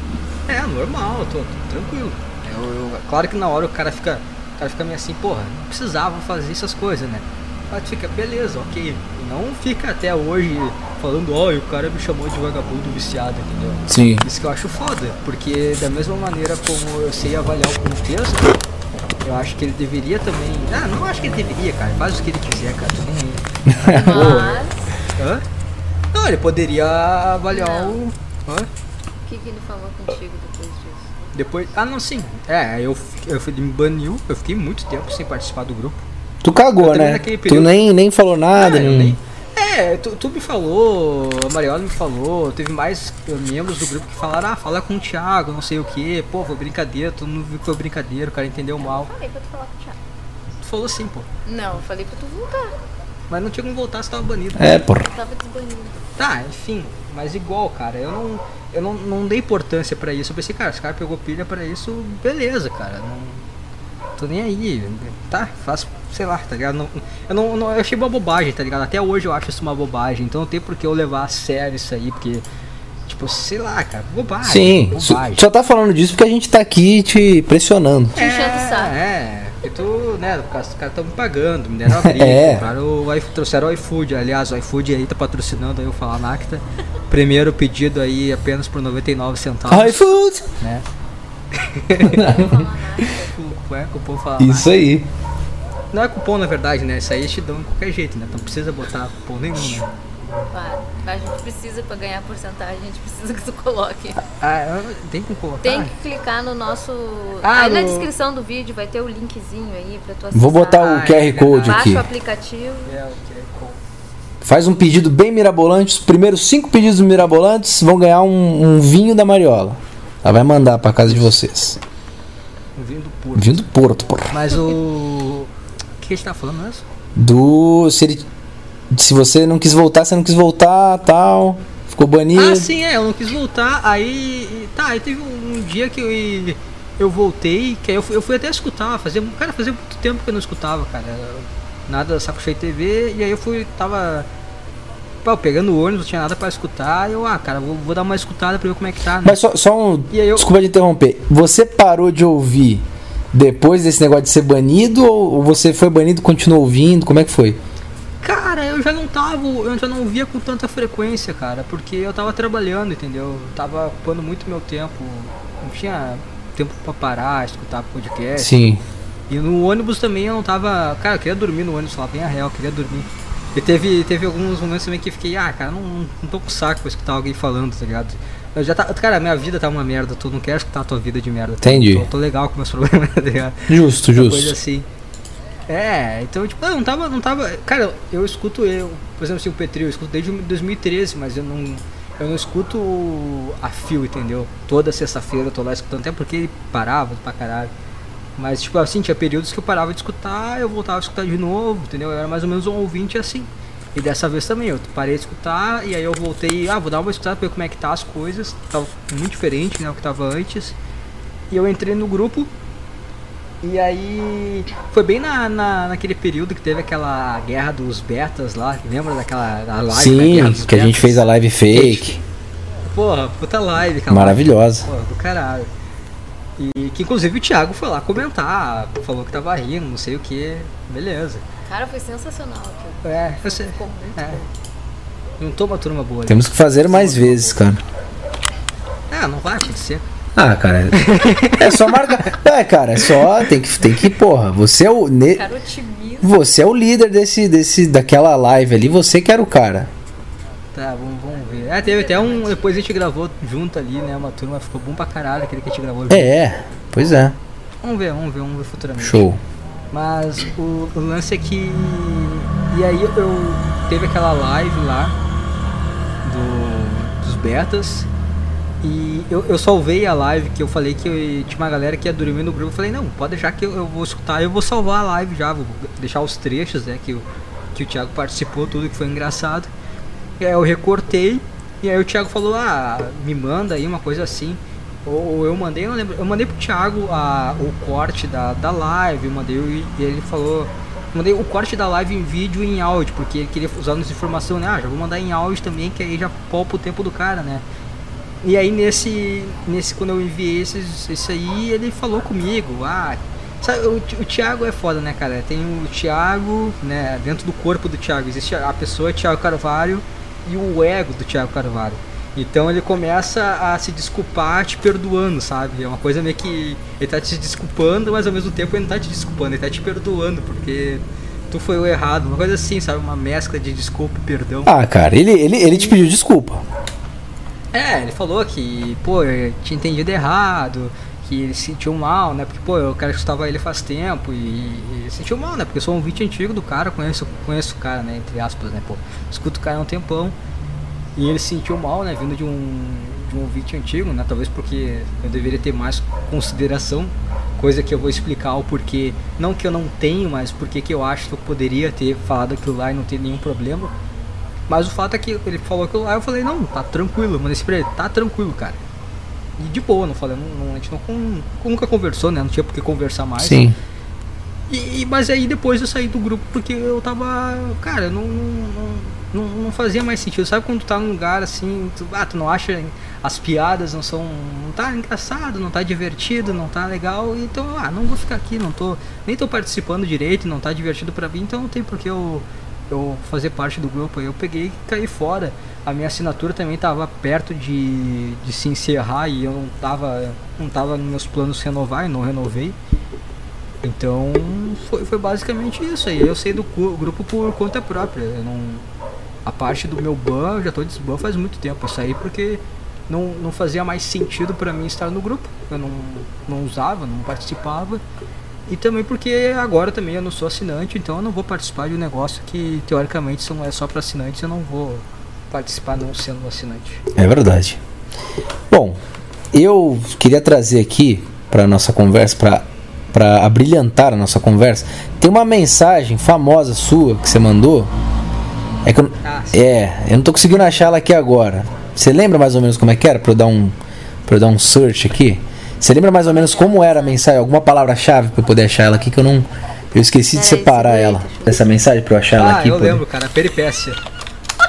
é normal, tô, tô tranquilo. Eu, eu- claro que na hora o cara fica. O cara fica meio assim, porra, não precisava fazer essas coisas, né? Mas fica, beleza, ok. Não fica até hoje falando, ó, oh, o cara me chamou de vagabundo viciado, entendeu? Sim. Isso que eu acho foda, porque da mesma maneira como eu sei avaliar o contexto, eu acho que ele deveria também. Ah, não acho que ele deveria, cara. Faz o que ele quiser, cara. Aí. Mas. Hã? Não, ele poderia avaliar Não. o. Hã? O que, que ele falou contigo depois disso? Depois. Ah, não, sim. É, eu, eu fui- ele me baniu. Eu fiquei muito tempo sem participar do grupo. Tu cagou, Eu né? Tu nem, nem falou nada. Ah, eu nem- nem- É, tu, tu me falou, a Mariola me falou, teve mais membros do grupo que falaram, ah, fala com o Thiago, não sei o que, pô, foi brincadeira, todo mundo viu que foi brincadeira, o cara entendeu mal. Falei pra tu falar com o Thiago. Tu falou sim, pô. Não, falei pra tu voltar. Mas não tinha como voltar se tava banido. É, porra. Eu tava desbanido. Tá, enfim, mas igual, cara, eu não, eu não, não dei importância pra isso. Eu pensei, cara, esse cara pegou pilha pra isso, beleza, cara. Não tô nem aí. Tá, faço, sei lá, tá ligado? Não, eu não, não- eu achei uma bobagem, tá ligado? Até hoje eu acho isso uma bobagem, então não tem por que eu levar a sério isso aí, porque, tipo, sei lá, cara, bobagem. Sim, bobagem. só tá falando disso porque a gente tá aqui te pressionando. Te enchendo o saco. É, e tu, né, os caras estão me pagando, me deram a briga, É. compraram o trouxeram o iFood, aliás, o iFood aí tá patrocinando aí o Falar Nacta. Primeiro pedido aí apenas por 99 centavos, iFood! né? O- é, cupom Falar Isso aí. Não é cupom na verdade, né? Isso aí eles te dão de qualquer jeito, né? Não precisa botar cupom nenhum, né? Para. A gente precisa pra ganhar porcentagem, a gente precisa que tu coloque. Ah, tem como colocar? Tem que clicar no nosso. Ah, aí na no- descrição do vídeo vai ter o linkzinho aí pra tu acessar. Vou botar Ah, o QR é Code Baixa aqui. o aplicativo. É, ok, com- Faz um pedido bem mirabolante. Os primeiros cinco pedidos mirabolantes vão ganhar um, um vinho da Mariola. Ela vai mandar pra casa de vocês. Vinho do puro. Vinho do Porto, porra. Mas o. O que a gente tá falando mesmo? Do. Se, ele, se você não quis voltar, você não quis voltar, tal. Ficou banido. Ah, sim, é, eu não quis voltar, aí. Tá, aí teve um, um dia que eu, eu voltei, que aí eu fui, eu fui até escutar, fazia, cara, fazia muito tempo que eu não escutava, cara. Nada Saco Cheio TV, e aí eu fui, tava. Pô, pegando o ônibus, não tinha nada pra escutar, e eu, ah, cara, vou, vou dar uma escutada pra ver como é que tá, né? Mas só, só um. E eu- Desculpa de interromper. Você parou de ouvir depois desse negócio de ser banido ou você foi banido e continuou ouvindo? Como é que foi? Cara, eu já não tava, eu já não via com tanta frequência, cara, porque eu tava trabalhando, entendeu? Eu tava ocupando muito meu tempo, não tinha tempo pra parar, escutar podcast. Sim. E no ônibus também eu não tava. Cara, eu queria dormir no ônibus, falar bem a real, eu queria dormir. E teve, teve alguns momentos também que fiquei, ah, cara, não, não tô com saco pra escutar alguém falando, tá ligado? Eu já tá. Cara, minha vida tá uma merda, tu não quer escutar a tua vida de merda. tá? Entendi. Tô, tô legal com meus problemas, tá ligado? Justo, Uma justo. Coisa assim. É, então, tipo, não tava, não tava. Cara, eu escuto eu, por exemplo, assim, o Petri, eu escuto desde 2013, mas eu não. Eu não escuto a fio, entendeu? Toda sexta-feira eu tô lá escutando, até porque ele parava pra caralho. Mas, tipo, assim, tinha períodos que eu parava de escutar, eu voltava a escutar de novo, entendeu? Eu era mais ou menos um ouvinte assim. E dessa vez também, eu parei de escutar e aí eu voltei, ah, vou dar uma escutada pra ver como é que tá as coisas. Tava muito diferente, né, o que tava antes. E eu entrei no grupo. E aí foi bem na, na, naquele período que teve aquela guerra dos betas lá, lembra daquela a live da guerra Sim, que a gente betas? fez a live fake. Porra, puta live, cara. Maravilhosa. Porra, do caralho. E que inclusive o Thiago foi lá comentar, falou que tava rindo, não sei o que. Beleza. Cara, foi sensacional aquilo. É, eu sei. Ficou muito É. tô uma turma boa. ali. Temos que fazer mais vezes, cara. Ah, não vai acontecer. Ah, cara. É só marcar. É, cara, é só. Tem que, tem que porra. Você é o. ne- Cara, otimista. Você é o líder desse, desse, daquela live ali, você que era o cara. Tá, vamos, vamos. É, teve até um. Depois a gente gravou junto ali, né? Uma turma ficou bom pra caralho aquele que a gente gravou junto. É, pois é. Vamos ver, vamos ver, vamos ver futuramente. Show. Mas o, o lance é que. E aí eu teve aquela live lá do, dos betas. E eu, eu salvei a live que eu falei que eu- tinha uma galera que ia dormir no grupo. Eu falei, não, pode deixar que eu, eu vou escutar, eu vou salvar a live já, vou deixar os trechos, né, que, o- que o Thiago participou, tudo que foi engraçado. E aí eu recortei, e aí o Thiago falou, ah, me manda aí uma coisa assim. Ou ou eu mandei, eu não lembro. Eu mandei pro Thiago a, o corte da, da live, eu mandei e ele falou. Mandei o corte da live em vídeo e em áudio, porque ele queria usar nos informação, né? Ah, já vou mandar em áudio também, que aí já poupa o tempo do cara, né? E aí nesse, nesse quando eu enviei esses, isso aí, ele falou comigo, ah, Sabe, o, o Thiago é foda, né, cara? Tem o Thiago, né? Dentro do corpo do Thiago existe a pessoa Thiago Carvalho e o ego do Thiago Carvalho. Então ele começa a se desculpar te perdoando, sabe? É uma coisa meio que ele tá te desculpando, mas ao mesmo tempo ele não tá te desculpando, ele tá te perdoando, porque tu foi o errado, uma coisa assim, sabe? Uma mescla de desculpa e perdão. Ah, cara, ele, ele, ele te pediu desculpa. É, ele falou que, pô, eu tinha entendido errado, que ele se sentiu mal, né? Porque, pô, eu cara escutava ele faz tempo e, e sentiu mal, né? Porque eu sou um vídeo antigo do cara, conheço, conheço o cara, né? Entre aspas, né? Pô, escuto o cara há um tempão. E ele se sentiu mal, né? Vindo de um, de um vídeo antigo, né? Talvez porque eu deveria ter mais consideração, coisa que eu vou explicar o porquê. Não que eu não tenho, mas porque que eu acho que eu poderia ter falado aquilo lá e não ter nenhum problema. Mas o fato é que ele falou aquilo lá, eu falei, não, tá tranquilo, mandei esse pra ele, tá tranquilo, cara. E de boa, não falei, não, não- a gente não, con- nunca conversou, né? Não tinha por que conversar mais. Sim. E, mas aí depois eu saí do grupo porque eu tava. Cara, não, não, não, não fazia mais sentido. Sabe quando tu tá num lugar assim, tu, ah, tu não acha. As piadas não são. Não tá engraçado, não tá divertido, não tá legal. Então, ah, não vou ficar aqui, não tô. Nem tô participando direito, não tá divertido pra mim, então não tem por que eu, eu fazer parte do grupo. Eu peguei e caí fora. A minha assinatura também tava perto de, de se encerrar e eu não tava. Não tava nos meus planos renovar e não renovei. Então foi, foi basicamente isso aí. Eu saí do grupo por conta própria. Eu não, a parte do meu ban, eu já tô desban faz muito tempo. Eu saí porque não, não fazia mais sentido pra mim estar no grupo. Eu não, não usava, não participava. E também porque agora também eu não sou assinante, então eu não vou participar de um negócio que teoricamente só não é só para assinantes, eu não vou participar não sendo um assinante. É verdade. Bom, eu queria trazer aqui para nossa conversa, para para abrilhantar a nossa conversa, tem uma mensagem famosa sua que você mandou. É que eu, Ah, é, eu não tô conseguindo achar ela aqui agora. Você lembra mais ou menos como é que era para eu dar um para eu dar um search aqui? Você lembra mais ou menos como era a mensagem, alguma palavra-chave para eu poder achar ela aqui que eu não eu esqueci de Peraí, separar ela. Essa mensagem para eu achar ela Ah, aqui. eu poder- lembro, cara, peripécia.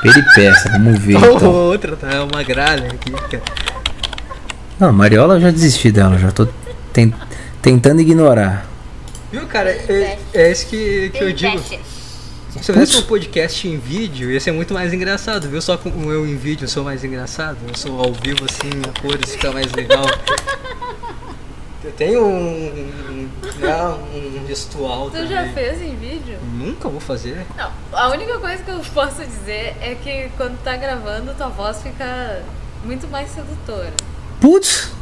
Peripécia, vamos ver então. Outra, tá? É uma gralha aqui, cara. Não, Mariola eu já desisti dela, já tô ten- tentando ignorar. Viu, cara? É, é isso que, que eu digo. Se eu fizesse um podcast em vídeo, ia ser muito mais engraçado, viu? Só com eu em vídeo eu sou mais engraçado. Eu sou ao vivo assim, a cores fica mais legal. Eu tenho um, um, né, um gestual Tu também. já fez em vídeo? Nunca vou fazer. Não, a única coisa que eu posso dizer é que quando tá gravando, tua voz fica muito mais sedutora. Putz!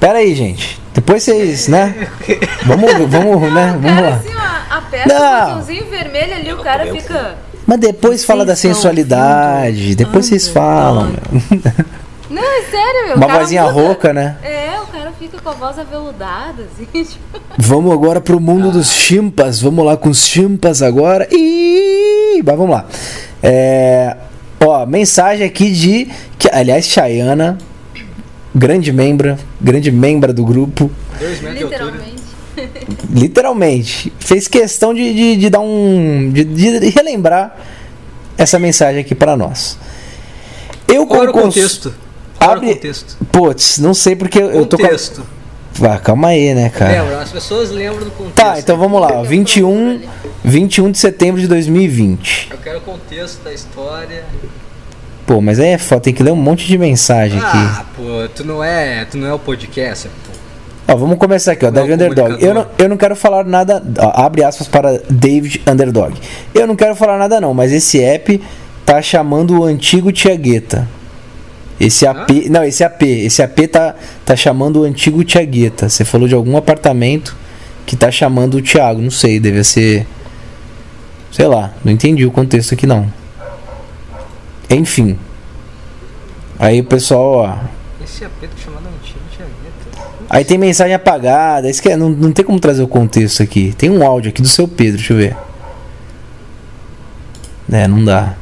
Pera aí, gente. Depois vocês, né? Vamos, vamos, né? Vamos cara lá. assim, ó, aperta Não. o botãozinho vermelho ali, o cara fica. Mas depois fala da sensualidade. Depois vocês falam, meu. Não, é sério, meu. Uma cara vozinha muda. rouca, né? É, o cara fica com a voz aveludada, assim, tipo. Vamos agora pro mundo dos chimpas. Vamos lá com os chimpas agora. Mas vamos lá. É, ó, mensagem aqui de. Que, aliás, Chayana, grande membra, grande membra do grupo. Literalmente. literalmente, fez questão de, de, de dar um. De, de relembrar essa mensagem aqui para nós. Eu Qual era o contexto? Qual era o Abre- contexto? Putz, não sei porque eu, eu tô Contexto. Ah, calma aí, né, cara? Lembra? As pessoas lembram do contexto. Tá, então vamos lá. ó, 21, 21 de setembro de 2020. Eu quero o contexto da história. Pô, mas aí é foda, tem que ler um monte de mensagem aqui. Ah, pô, tu não é, tu não é o podcast, pô. Ó, vamos começar aqui, ó. Não é David o Underdog. Eu não, eu não quero falar nada. ó, abre aspas para David Underdog. Eu não quero falar nada, não, mas esse app tá chamando o antigo Tiagueta. Esse AP. Não, esse AP. Esse AP tá, tá chamando o antigo Tiagueta. Você falou de algum apartamento que tá chamando o Thiago. Não sei, deve ser. Sei lá, não entendi o contexto aqui não. Enfim. Aí o pessoal, ó. Esse AP tá chamado antigo Tiagueta. Aí tem mensagem apagada. Isso é- não, não tem como trazer o contexto aqui. Tem um áudio aqui do seu Pedro, deixa eu ver. É, não dá.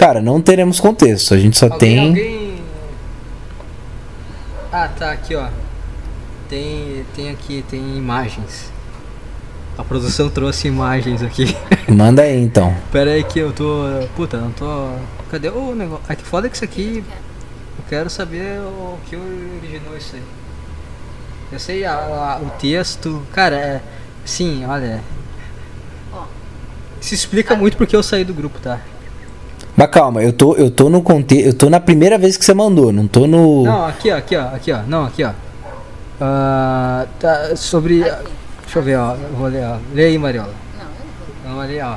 Cara, não teremos contexto. A gente só Alguém, tem. alguém... Ah, tá, aqui, ó. Tem, tem aqui, tem imagens. A produção trouxe imagens aqui. Manda aí então. Pera aí que eu tô... Puta, não tô... Cadê o negócio? Ah, que foda que isso aqui... Eu quero saber o que originou isso aí. Eu sei a- a- o texto. Cara, é. Sim, olha. Ó. Se explica muito porque eu saí do grupo, tá? Mas calma, eu tô, eu tô no contexto. Eu tô na primeira vez que você mandou, não tô no. Não, aqui, ó, aqui, ó, aqui, ó. Não, aqui, ó. Ah, tá, sobre. Deixa eu ver, ó. Vou ler, ó. Lê aí, Mariola. Não, eu Vamos ler, ó.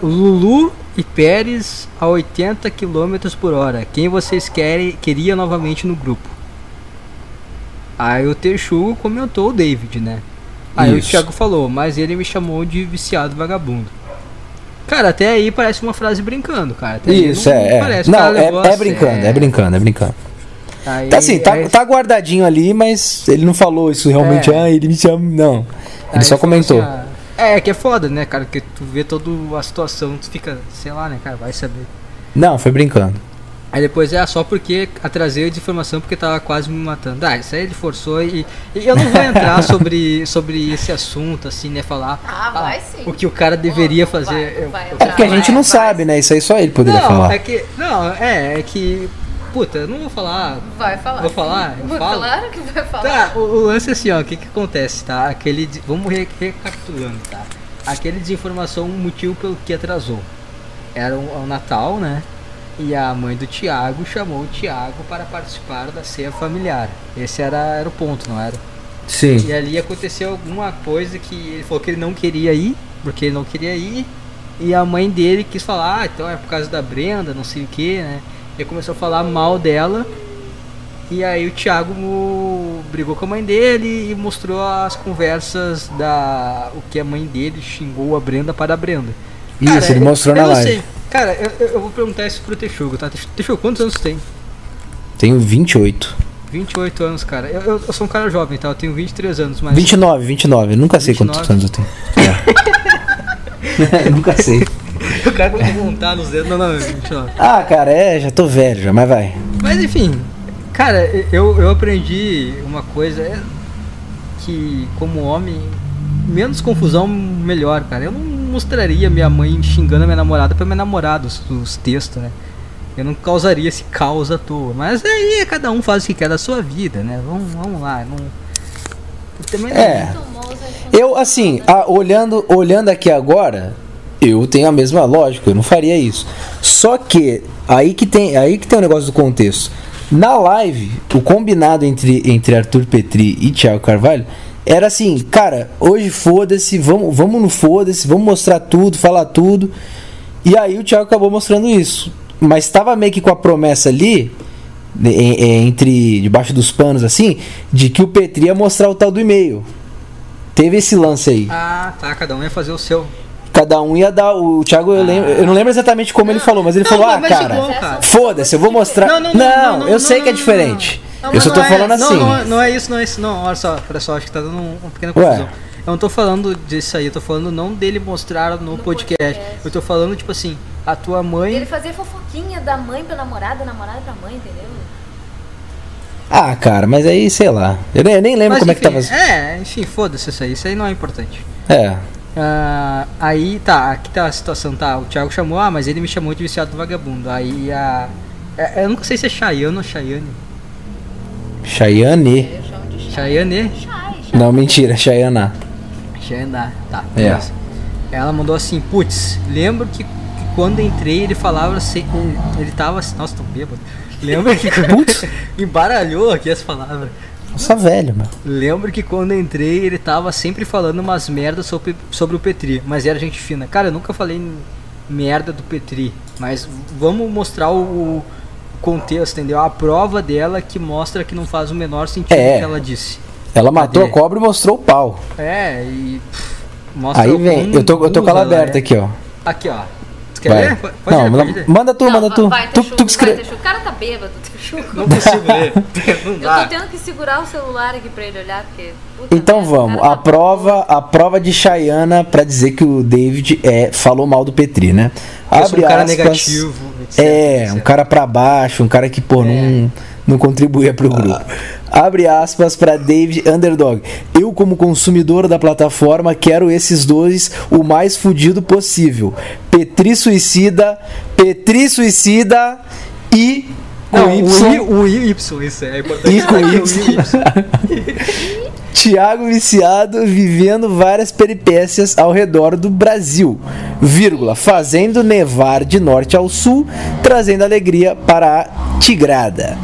Lulu e Pérez a 80 km por hora. Quem vocês querem, queria novamente no grupo? Aí o Texugo comentou o David, né? Aí Isso. o Thiago falou, mas ele me chamou de viciado vagabundo. Cara, até aí parece uma frase brincando, cara. Até Isso, não é. é. parece que o Não, cara é, é brincando, sério. é brincando, é brincando. Aí- Tá assim, tá, aí- tá guardadinho ali, mas ele não falou isso realmente. É. Ah, ele me chama. Não. Ele Aí só falou comentou. assim, ah, é, que é foda, né, cara? Porque tu vê toda a situação, tu fica, sei lá, né, cara, vai saber. Não, foi brincando. Aí depois é só porque atrasei a desinformação porque tava quase me matando. Ah, isso aí ele forçou e, e eu não vou entrar sobre, sobre esse assunto, assim, né? Falar Ah, vai sim. o que o cara deveria Não fazer. vai, Eu- vai, eu- vai. É porque a gente não sabe, né? Isso aí só ele poderia não, falar. é que. Não, é, é que. Puta, eu não vou falar. Vai falar. Vou sim. falar? Eu Vai- falo? Claro que vai falar. Tá, o, o lance é assim, ó, o que que acontece, tá? Aquele. de- Vamos re- recapitulando, tá? Aquele desinformação, um motivo pelo que atrasou. Era o, o Natal, né? E a mãe do Tiago chamou o Tiago para participar da ceia familiar. Esse era, era o ponto, não era? Sim. E ali aconteceu alguma coisa que ele falou que ele não queria ir, porque ele não queria ir. E a mãe dele quis falar, ah, então é por causa da Brenda, não sei o que, né? Ele começou a falar mal dela. E aí o Thiago brigou com a mãe dele e mostrou as conversas da. o que a mãe dele xingou a Brenda para a Brenda. Isso, ele eu- mostrou na live. sei. Cara, eu, eu- vou perguntar isso pro Texugo, tá? Texugo, quantos anos tem? Tenho 28. 28 anos, cara. Eu, eu, eu sou um cara jovem, tá? Eu tenho 23 anos, mas. 29, 29. Eu nunca sei 29. quantos anos eu tenho. É. nunca sei. O cara vai montar nos dedos. Não, não, 29. Ah, cara, é, já tô velho já, mas vai. Mas enfim, cara, eu, eu aprendi uma coisa é que como homem, menos confusão melhor, cara. Eu não mostraria minha mãe xingando a minha namorada pra minha namorada os, os textos, né? Eu não causaria esse caos à toa. Mas aí cada um faz o que quer da sua vida, né? Vamos, vamos lá. Não... eu Também É. Eu, assim, a- olhando, olhando aqui agora, eu tenho a mesma lógica, eu não faria isso. Só que, aí que tem, aí que tem o negócio do contexto. Na live, o combinado entre, entre Arthur Petri e Thiago Carvalho era assim, cara, hoje foda-se, vamos, vamos no foda-se, vamos mostrar tudo, falar tudo. E aí o Thiago acabou mostrando isso. Mas estava meio que com a promessa ali, né, em- entre debaixo dos panos assim, de que o Petri ia mostrar o tal do e-mail. Teve esse lance aí. Ah, tá. Cada um ia fazer o seu. Cada um ia dar. O Thiago, eu, lembro, eu não lembro exatamente como ele falou, mas ele Não, falou: Ah, mas cara, foda-se, eu vou mostrar. Não, Não, não, não, não, não, eu não, sei não, que é não, diferente. Não, eu só tô não é- falando não, assim. Não, não é isso, não é isso. Não, olha só, olha só, acho que tá dando um- uma pequena Ué. confusão. Eu não tô falando disso aí, eu tô falando não dele mostrar no, podcast. podcast. Eu tô falando, tipo assim, a tua mãe. Ele fazia fofoquinha da mãe pra namorada, namorada pra mãe, entendeu? Ah, cara, mas aí, sei lá. Eu nem, eu nem lembro Mas, como enfim, é que tava. É, enfim, foda-se isso aí, isso aí não é importante. É. Ah, aí tá, aqui tá a situação, tá? O Thiago chamou, ah, mas ele me chamou de viciado do vagabundo. Aí a. é, Eu nunca sei se é Chayane ou Chayane. Chai, chai. Não, mentira, Chayana. Xanda, tá. É. Ela mandou assim, putz, lembro que, que quando entrei ele falava assim, ele, tava assim, nossa, tô bêbado. Lembra que Putz. embaralhou aqui as palavras. Nossa, velho, meu. Lembro que quando entrei ele tava sempre falando umas merdas sobre, sobre o Petri, mas era gente fina. Cara, eu nunca falei merda do Petri, mas vamos mostrar o contexto, entendeu? A prova dela que mostra que não faz o menor sentido É. o que ela disse. Ela matou Cadê? a cobra e mostrou o pau. É, e pff, mostra Aí vem, eu tô, eu tô com ela ela aberta é. aqui, ó. Aqui, ó. Tu quer Vai. ler? Pode Não, ler, manda- pode ler. manda tu, manda tu. vai, Tu, Texugo, tu que vai, escreve. Texugo. O cara tá bêbado, Texugo. Não consigo ler. Não Eu tô tendo que segurar o celular aqui pra ele olhar, porque. puta Então merda, vamos, cara a tá prova, a prova de Chayana pra dizer que o David é, falou mal do Petri, né? Eu sou um cara aspas, negativo. É, um cara pra baixo, um cara que, pô, não, não contribuía pro grupo. Abre aspas pra David Underdog. Eu, como consumidor da plataforma, quero esses dois o mais fudido possível. Petri suicida, Petri suicida e com Não, Y. o I, o Y, isso é importante. I com é Y. Tiago viciado vivendo várias peripécias ao redor do Brasil, vírgula, fazendo nevar de norte ao sul, trazendo alegria para a tigrada.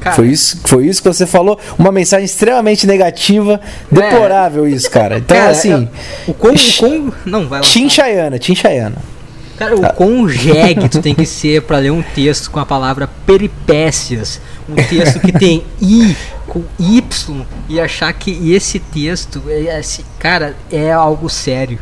Cara, Foi isso, foi isso que você falou? Uma mensagem extremamente negativa, deplorável isso, cara. Então, cara, assim, é- o quão, o quão- Não, vai lá. Tim Chayana, Tim Chayana. Cara, o quão jegue tu tem que ser pra ler um texto com a palavra peripécias. Um texto que tem I com Y e achar que esse texto, é, assim, cara, é algo sério.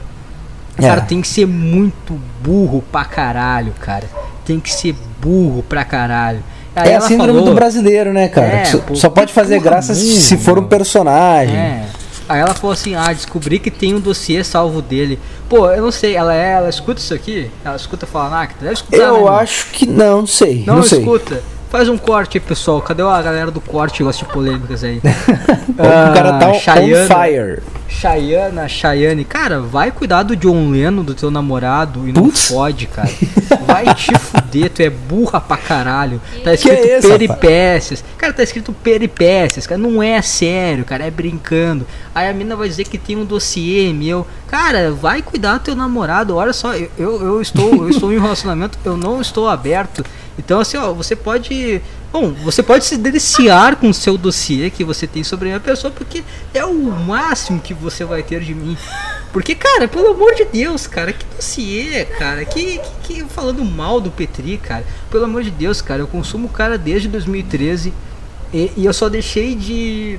Cara, É. tem que ser muito burro pra caralho, cara. Tem que ser burro pra caralho. Aí É a síndrome falou- do brasileiro, né, cara? É, só, pô, só pode fazer graça se- for um personagem. É. Aí ela falou assim, ah, descobri que tem um dossiê salvo dele. Pô, eu não sei, ela é, ela escuta isso aqui? Ela escuta falar, ah, que deve escutar, né, Eu meu? acho que não, não sei. Não, Não, sei. escuta. Faz um corte aí, pessoal. Cadê a galera do corte que gosta de polêmicas aí? o cara tá Ah, on Chayana. fire. Chayana, Chayane, cara, vai cuidar do John Lennon, do teu namorado, e não Putz. fode, cara. Vai te fuder, tu é burra pra caralho. Tá escrito Que é isso, peripécias. Cara, tá escrito peripécias, cara. Não é sério, cara, é brincando. Aí a mina vai dizer que tem um dossiê meu. Cara, vai cuidar do teu namorado. Olha só, eu, eu, eu estou, eu estou em um relacionamento, eu não estou aberto. Então, assim, ó, você pode. Bom, você pode se deliciar com o seu dossiê que você tem sobre a minha pessoa, porque é o máximo que você vai ter de mim. Porque, cara, pelo amor de Deus, cara, que dossiê, cara, que, que, que- falando mal do Petri, cara, pelo amor de Deus, cara, eu consumo o cara desde 2013 e, e eu só deixei de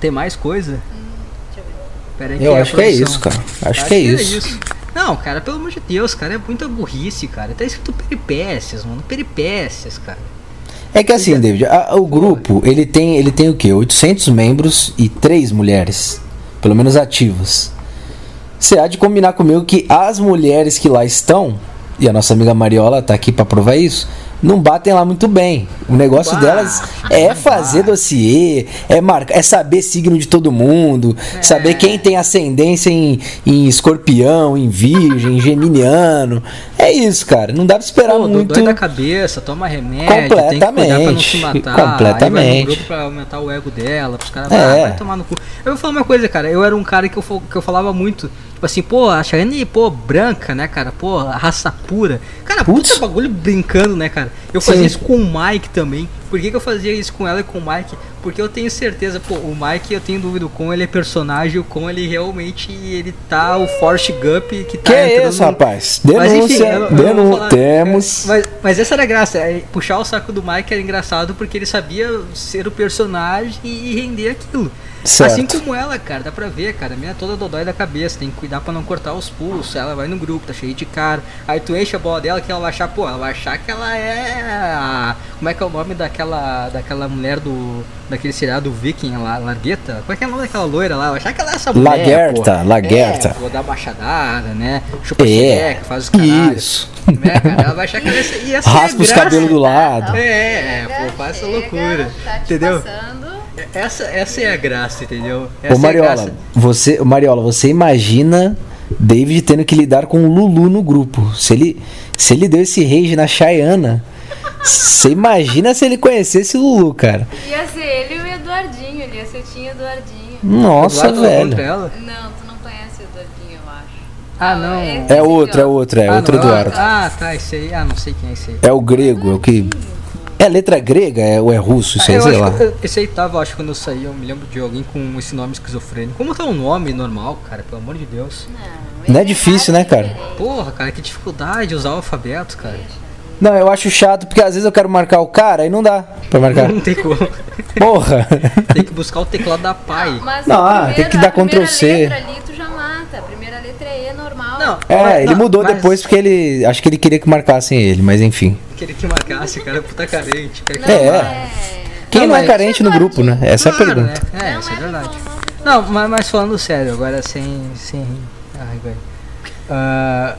ter mais coisa. Pera aí Eu acho que é isso, cara. Acho que é era isso. Não, cara, pelo amor de Deus, cara, é muita burrice, cara. Tá escrito peripécias, mano. Peripécias, cara. É que assim, David, a- o grupo, ele tem, ele tem o quê? 800 membros e três mulheres, pelo menos ativas. Você há de combinar comigo que as mulheres que lá estão, e a nossa amiga Mariola tá aqui pra provar isso, não batem lá muito bem. O negócio delas é fazer dossiê, é marcar, é saber signo de todo mundo, É. saber quem tem ascendência em, em escorpião, em virgem, em geminiano. É isso, cara. Não dá pra esperar Pô, muito. dói da cabeça, toma remédio, tem que cuidar pra não Completamente, se matar. Aí completamente. grupo pra aumentar o ego dela, pros caras, É. ah, vai tomar no cu. Eu vou falar uma coisa, cara, eu era um cara que eu, que eu falava muito, tipo assim, pô, a Chayane, pô, branca, né, cara, pô, raça pura. Cara, Putz. puta bagulho brincando, né, cara. Eu fazia Sim. isso com o Mike também. Por que, que eu fazia isso com ela e com o Mike? Porque eu tenho certeza, pô, o Mike, eu tenho dúvida com ele é personagem, o com ele realmente, ele tá o Forrest Gump que tá Que é entrando isso, no- rapaz? mas enfim, Denúncia, eu- eu denúncia. falar- Temos. Mas, mas essa era a graça, é, puxar o saco do Mike era engraçado porque ele sabia ser o personagem e render aquilo. Certo. Assim como ela, cara, dá pra ver, cara, a minha é toda dodói da cabeça, tem que cuidar pra não cortar os pulsos, ela vai no grupo, tá cheio de cara, aí tu enche a bola dela que ela vai achar, pô, ela vai achar que ela é como é que é o nome daquela, daquela mulher do, daquele seriado Viking, a Largueta, como é que é o nome daquela loira lá, vai achar que ela é essa mulher, Lagerta, pô. Lagerta. É, vou dar machadada, né, chupa É, faz os caralho. Isso. Né, cara? Ela vai achar que ela é, e essa é a Raspa os cabelos do lado. É, é, pô, faz essa loucura. Tá te entendeu? passando. Essa, essa é a graça, entendeu? Essa Ô é a Mariola, graça. você, ô, Mariola, você imagina David tendo que lidar com o Lulu no grupo. Se ele, se ele deu esse rage na Chayana, você imagina se ele conhecesse o Lulu, cara. Ia ser ele e o Eduardinho, ele ia ser Tinho Eduardinho. Nossa, Eduardo velho. Não, tu não conhece o Eduardinho, eu acho. Ah, não. esse É outro, é outro, é ah, outro não, Eduardo. Ah, tá, esse aí. Ah, não sei quem é esse aí. É o grego, é o que. É letra grega é, ou é russo? Isso aí, eu sei lá. que esse aí tava, acho que quando eu saí, eu me lembro de alguém com esse nome esquizofrênico. Como tá um nome normal, cara? Pelo amor de Deus. Não é difícil, né, cara? Porra, cara, que dificuldade usar o alfabeto, cara. Não, eu acho chato porque às vezes eu quero marcar o cara e não dá pra marcar. Não tem como. Porra! Tem que buscar o teclado da pai. Mas Não, ah, primeira- tem que dar Ctrl C. letra ali tu já mata. A primeira letra é E normal. Não, É, mas- ele não, mudou mas depois porque ele. Acho que ele queria que marcassem ele, mas enfim. Queria que marcasse, cara, é puta carente. Cara, Não, É. marca. Quem não, Não, é carente no grupo, né? Essa é a Claro, pergunta. Né? É, Não isso é é verdade. Não, mas, mas falando sério, agora sem. sem. Ai, velho. Ah,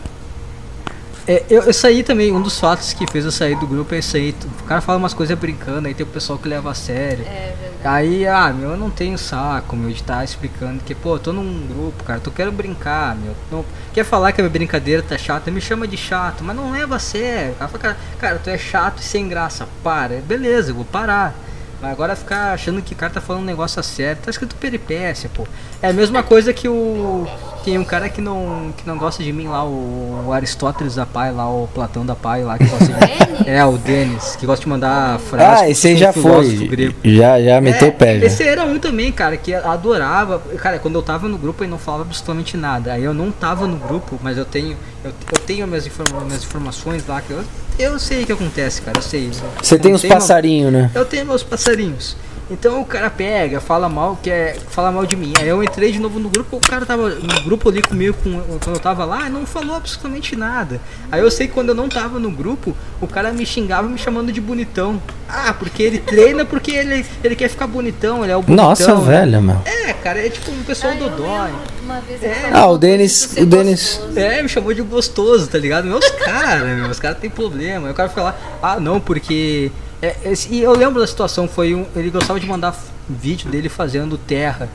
É, eu, eu saí também, um dos fatos que fez eu sair do grupo é isso aí. O cara fala umas coisas brincando, aí tem o pessoal que leva a sério. É verdade. Aí, ah, meu, eu não tenho saco, meu, de estar explicando que, pô, eu tô num grupo, cara, tu quero brincar, meu. Não, quer falar que a minha brincadeira tá chata, me chama de chato, mas não leva a sério. Cara, fala, cara, cara, tu é chato e sem graça, para. Beleza, eu vou parar. Mas agora ficar achando que o cara tá falando um negócio a sério, tá escrito peripécia, pô. É a mesma coisa que o. Tem um cara que não, que não gosta de mim lá, o, o Aristóteles da Pai, lá, o Platão da Pai lá, que gosta de? É, o Denis, que gosta de mandar frases. Ah, esse aí já foi. grego. Já, já meteu É, o pé. Já. Esse era um também, cara, que adorava. Cara, quando eu tava no grupo, ele não falava absolutamente nada. Aí eu não tava no grupo, mas eu tenho. Eu, eu tenho minhas, informa- minhas informações lá que eu, eu sei o que acontece, cara. Eu sei. Você tem os passarinhos, né? eu tenho meus passarinhos. Então o cara pega, fala mal, quer fala mal de mim. Aí eu entrei de novo no grupo, o cara tava no grupo ali comigo com, quando eu tava lá, e não falou absolutamente nada. Aí eu sei que quando eu não tava no grupo, o cara me xingava me chamando de bonitão. Ah, porque ele treina porque ele, ele quer ficar bonitão, ele é o bonitão. Nossa, né? velho, meu. É, cara, é tipo um pessoal Ah, dodói. uma vez É. Ah, o Denis- o Denis- gostoso. É, me chamou de gostoso, tá ligado? Meus caras, meu, os caras têm problema. Aí o cara fica lá, ah, não, porque. É, e eu lembro da situação, foi um. Ele gostava de mandar vídeo dele fazendo terra.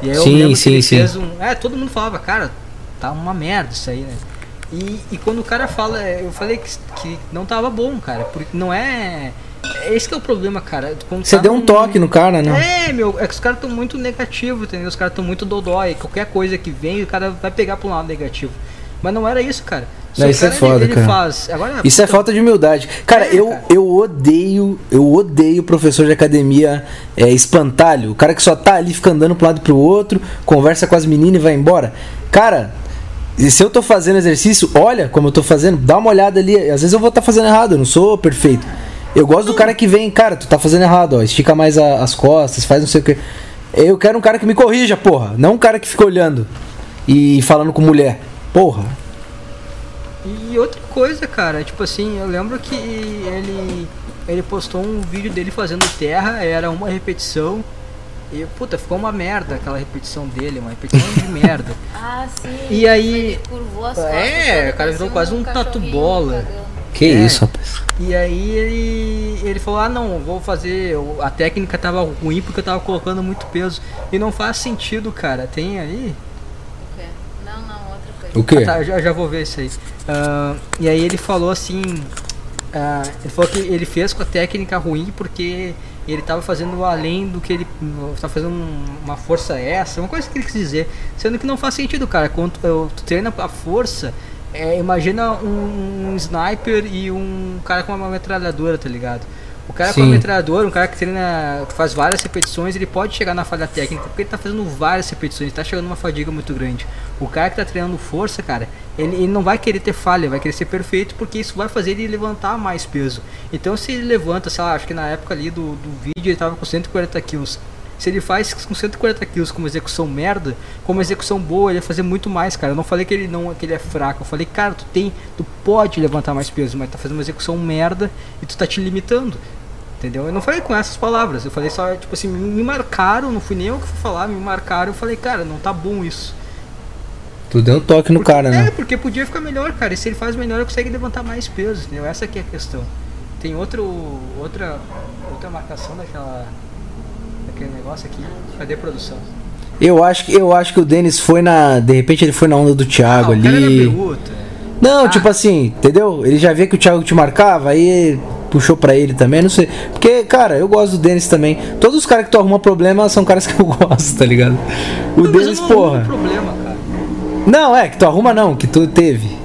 E aí eu Sim, lembro que sim, ele sim. fez um. É, todo mundo falava, cara, tá uma merda isso aí, né? E, e quando o cara fala, é, eu falei que, que não tava bom, cara, porque não é. é Esse que é o problema, cara. Quando Você tá deu um num- toque no cara, né? é, meu, é que os caras estão muito negativos, entendeu? Os caras estão muito dodói. Qualquer coisa que vem, o cara vai pegar pro lado negativo. Mas não era isso, cara. Não, isso é foda, ele, cara. faz. Agora, Isso é puta, falta de humildade. Cara, É, eu, cara. eu odeio, eu odeio professor de academia é, espantalho. O cara que só tá ali, fica andando pro lado e pro outro, conversa com as meninas e vai embora. Cara, e se eu tô fazendo exercício, olha como eu tô fazendo, dá uma olhada ali. Às vezes eu vou estar fazendo errado, eu não sou perfeito. Eu gosto do cara que vem, cara, tu tá fazendo errado, ó, estica mais a- as costas, faz não sei o que. Eu quero um cara que me corrija, porra, não um cara que fica olhando e falando com mulher. Porra. E outra coisa, cara, tipo assim, eu lembro que ele. Ele postou um vídeo dele fazendo terra, era uma repetição. E, puta, ficou uma merda aquela repetição dele, uma repetição de merda. Ah, sim. E aí- Ele curvou as É, costas, o cara virou quase um tatu-bola. cagando. Que É. isso, rapaz. E aí ele, ele falou, ah não, vou fazer. A técnica tava ruim porque eu tava colocando muito peso. E não faz sentido, cara. Tem aí. O quê? Não, não, outra coisa. O quê? Ah, tá, já, já vou ver isso aí. Ah, e aí ele falou assim. ah, ele falou que ele fez com a técnica ruim porque ele tava fazendo além do que ele. Tava fazendo um- uma força extra, uma coisa que ele quis dizer. Sendo que não faz sentido, cara. Quando eu- tu treina a força, é, imagina um, um sniper e um cara com uma metralhadora, tá ligado? O cara com a Sim. metralhadora, um cara que treina, que faz várias repetições, ele pode chegar na falha técnica, porque ele tá fazendo várias repetições, ele tá chegando numa fadiga muito grande. O cara que tá treinando força, cara, ele, ele não vai querer ter falha, vai querer ser perfeito, porque isso vai fazer ele levantar mais peso. Então se ele levanta, sei lá, acho que na época ali do, do vídeo ele tava com 140 quilos. Se ele faz com 140 quilos como execução merda, como execução boa, ele ia fazer muito mais, cara. Eu não falei que ele não que ele é fraco. Eu falei, cara, tu tem, tu pode levantar mais peso, mas tá fazendo uma execução merda e tu tá te limitando. Entendeu? Eu não falei com essas palavras. Eu falei só, tipo assim, me marcaram, não fui nem eu que fui falar, me marcaram. Eu falei, cara, não tá bom isso. Tu deu um toque no Porque- cara, É, né? porque podia ficar melhor, cara. E se ele faz melhor, ele consegue levantar mais peso, entendeu? Essa aqui é a questão. Tem outro, outra, outra marcação daquela, daquele negócio aqui. Cadê a produção? Eu acho que eu acho que o Denis foi na, de repente ele foi na onda do Thiago Ah, o cara era ali. Não, Ah. tipo assim, entendeu? Ele já via que o Thiago te marcava, aí puxou pra ele também, não sei. Porque, cara, eu gosto do Denis também. Todos os caras que tu arruma problema são caras que eu gosto, tá ligado? O Não, mas Denis, eu não arrumo porra. problema, cara. Não, é, que tu arruma não, que tu teve.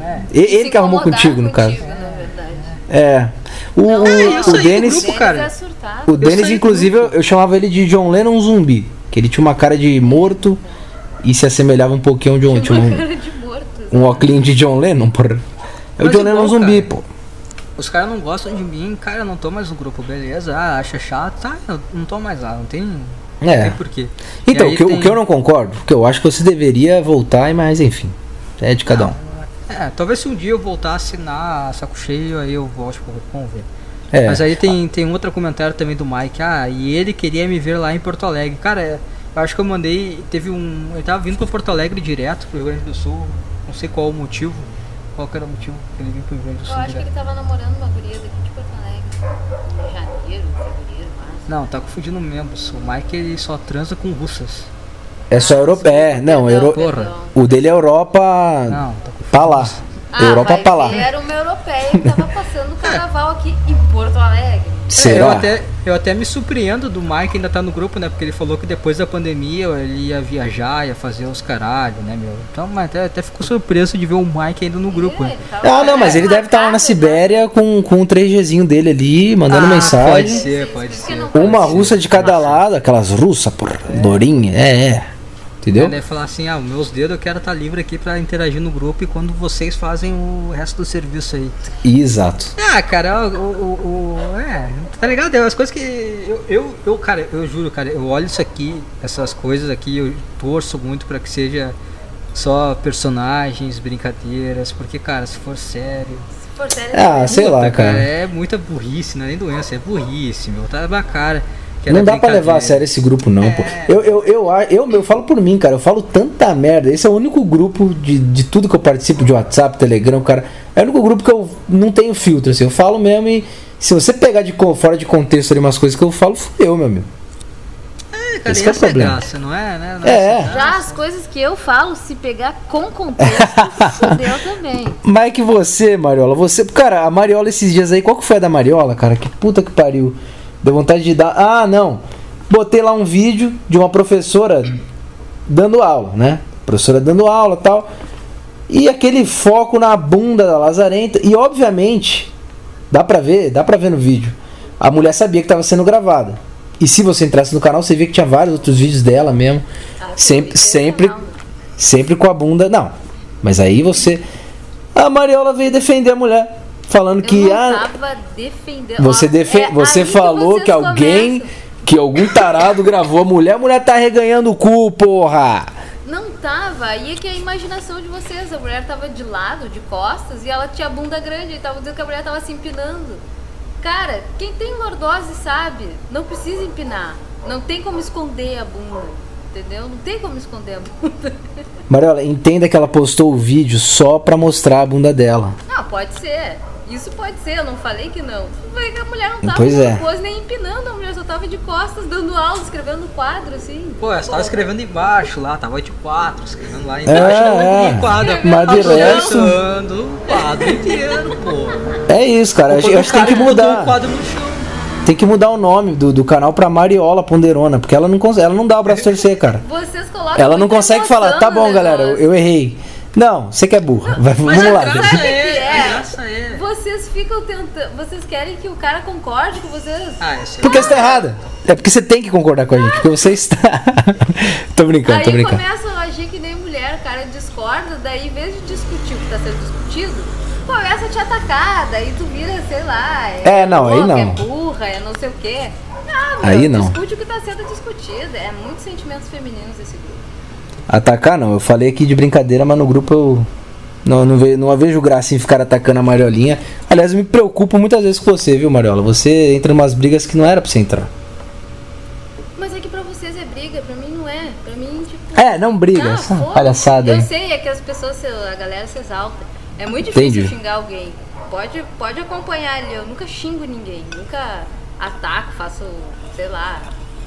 É. E- Ele Se que arrumou incomodar contigo, no caso. contigo, na verdade. É. O, o, é, eu o Denis. grupo, cara. é. O do inclusive, eu, eu chamava ele de John Lennon zumbi. Que ele tinha uma cara de morto e se assemelhava um pouquinho de um. Tinha Uma um, cara de morto. um óculos de John Lennon, porra. É o Mas John é Lennon bom, zumbi, cara. pô. Os caras não gostam de mim, cara, eu não tô mais no grupo, beleza? Ah, acha chato, tá, eu não tô mais lá, não tem, não É. tem porquê. Então, E o que, eu- tem- o que eu não concordo, que eu acho que você deveria voltar, mas enfim. É de cada um. É, talvez se um dia eu voltar a assinar saco cheio, aí eu volte pro grupo, vamos ver. É. Mas aí tem, tem outro comentário também do Mike, ah, e ele queria me ver lá em Porto Alegre. Cara, é, eu acho que eu mandei, teve um, ele tava vindo pra Porto Alegre direto, pro Rio Grande do Sul, não sei qual o motivo. Qual que era o motivo que ele veio pro Rio Grande do Eu Sul? acho que direto? ele tava namorando uma guria daqui de Porto Alegre. Em janeiro, fevereiro, março. Não, tá confundindo membros. O Mike ele só transa com russas. É só Europa. É, não, Euro... Porra. o dele é Europa. Não, tá. Pra lá. Europa vai pra lá. era uma europeia que tava passando o carnaval aqui em Porto Alegre. É, eu, Será? até, eu até me surpreendo do Mike ainda tá no grupo, né? Porque ele falou que depois da pandemia ele ia viajar, ia fazer os caralho, né, meu? Então, mas até, até ficou surpreso de ver o Mike ainda no grupo. É, né? Ah, não, mas ele deve estar lá na marcado, Sibéria com, com um 3Gzinho dele ali, mandando Ah, mensagem. Pode ser, pode ser. Uma pode ser? russa de cada lado, aquelas russas, porra, lourinha, é, é. Entendeu? Ele deve falar assim, ah, meus dedos eu quero estar livre aqui pra interagir no grupo e quando vocês fazem o resto do serviço aí. Exato. Ah, cara, o, o, o- é, tá ligado? É as coisas que eu, eu, eu, cara, eu juro, cara, eu olho isso aqui, essas coisas aqui, eu torço muito pra que seja só personagens, brincadeiras, porque, cara, se for sério, Se for sério, Ah, é sei lá, puta, cara. é muita burrice, não é nem doença, é burrice, meu, tá na cara. Que Não dá pra levar a sério esse grupo, não, pô. É. Eu, eu, eu, eu, eu, falo por mim, cara. Eu falo tanta merda. Esse é o único grupo de, de tudo que eu participo, de WhatsApp, Telegram, cara. É o único grupo que eu não tenho filtro, assim. Eu falo mesmo e se você pegar de fora de contexto ali umas coisas que eu falo, fudeu, meu amigo. É, cara, Esse que é o é problema. graça, não é, né? Não É. essa Já as coisas que eu falo, se pegar com contexto, fudeu também. Mas é que você, Mariola, você. Cara, a Mariola esses dias aí, qual que foi a da Mariola, cara? Que puta que pariu. Deu vontade de dar. Ah, não. Botei lá um vídeo de uma professora dando aula, né? Professora dando aula tal. E aquele foco na bunda da Lazarenta. E obviamente, dá pra ver, dá pra ver no vídeo. A mulher sabia que tava sendo gravada. E se você entrasse no canal, você via que tinha vários outros vídeos dela mesmo. Ah, Sempre, sempre, sempre com a bunda. Não. Mas aí você. A Mariola veio defender a mulher. Falando Eu que. Ah, tava defendendo. você, defe é você que falou vocês que alguém. começam. Que algum tarado gravou a mulher. A mulher tá reganhando o cu, porra. Não tava, aí é que é a imaginação de vocês. A mulher tava de lado, de costas, e ela tinha a bunda grande, e tava dizendo que a mulher tava se empinando. Cara, quem tem lordose sabe, não precisa empinar. Não tem como esconder a bunda. Entendeu? Não tem como esconder a bunda. Mariola, entenda que ela postou o vídeo só pra mostrar a bunda dela. Não, pode ser. Isso pode ser, eu não falei que não. Foi que a mulher não tava Pois com é. pose nem empinando, a mulher só tava de costas, dando aula, escrevendo quadro, assim. Pô, eu tava escrevendo embaixo lá, tava de quatro, escrevendo lá É, embaixo, não é. em quadro. Mas de resto- o quadro inteiro, pô. É isso, cara. A gente, a gente tem que botou o mudar. quadro no chão. Tem que mudar o nome do, do canal pra Mariola Ponderona. Porque ela não consegue. Ela não dá o braço a torcer, cara. Vocês colocam Ela não consegue falar, tá bom, galera, eu, eu errei. Não, você que é burra. Vai, mas vamos lá. graça é, é? graça é. Vocês ficam tentando. Vocês querem que o cara concorde com vocês? Ah, isso Porque você tá errada. É porque você tem que concordar com a gente. Porque você está. tô brincando, tô Aí brincando. começam a agir que nem mulher, o cara discorda, daí em vez de discutir o que tá sendo discutido, começa a te atacar, daí tu vira, sei lá, É, não, aí não. É burra, é não sei o quê. Não, meu, Aí não. discute o que tá sendo discutido. É muitos sentimentos femininos esse grupo. Atacar não, eu falei aqui de brincadeira, mas no grupo eu. Não, não, vejo, não vejo graça em ficar atacando a Mariolinha. Aliás, eu me preocupo muitas vezes com você, viu, Mariola? Você entra em umas brigas que não era pra você entrar. Mas é que pra vocês é briga, pra mim não é. Pra mim, tipo. É, não briga, essa foda-se. palhaçada Eu aí. sei, é que as pessoas, a galera se exalta. É muito difícil Entendi. xingar alguém. Pode, pode acompanhar ali, eu nunca xingo ninguém, nunca ataco, faço, sei lá.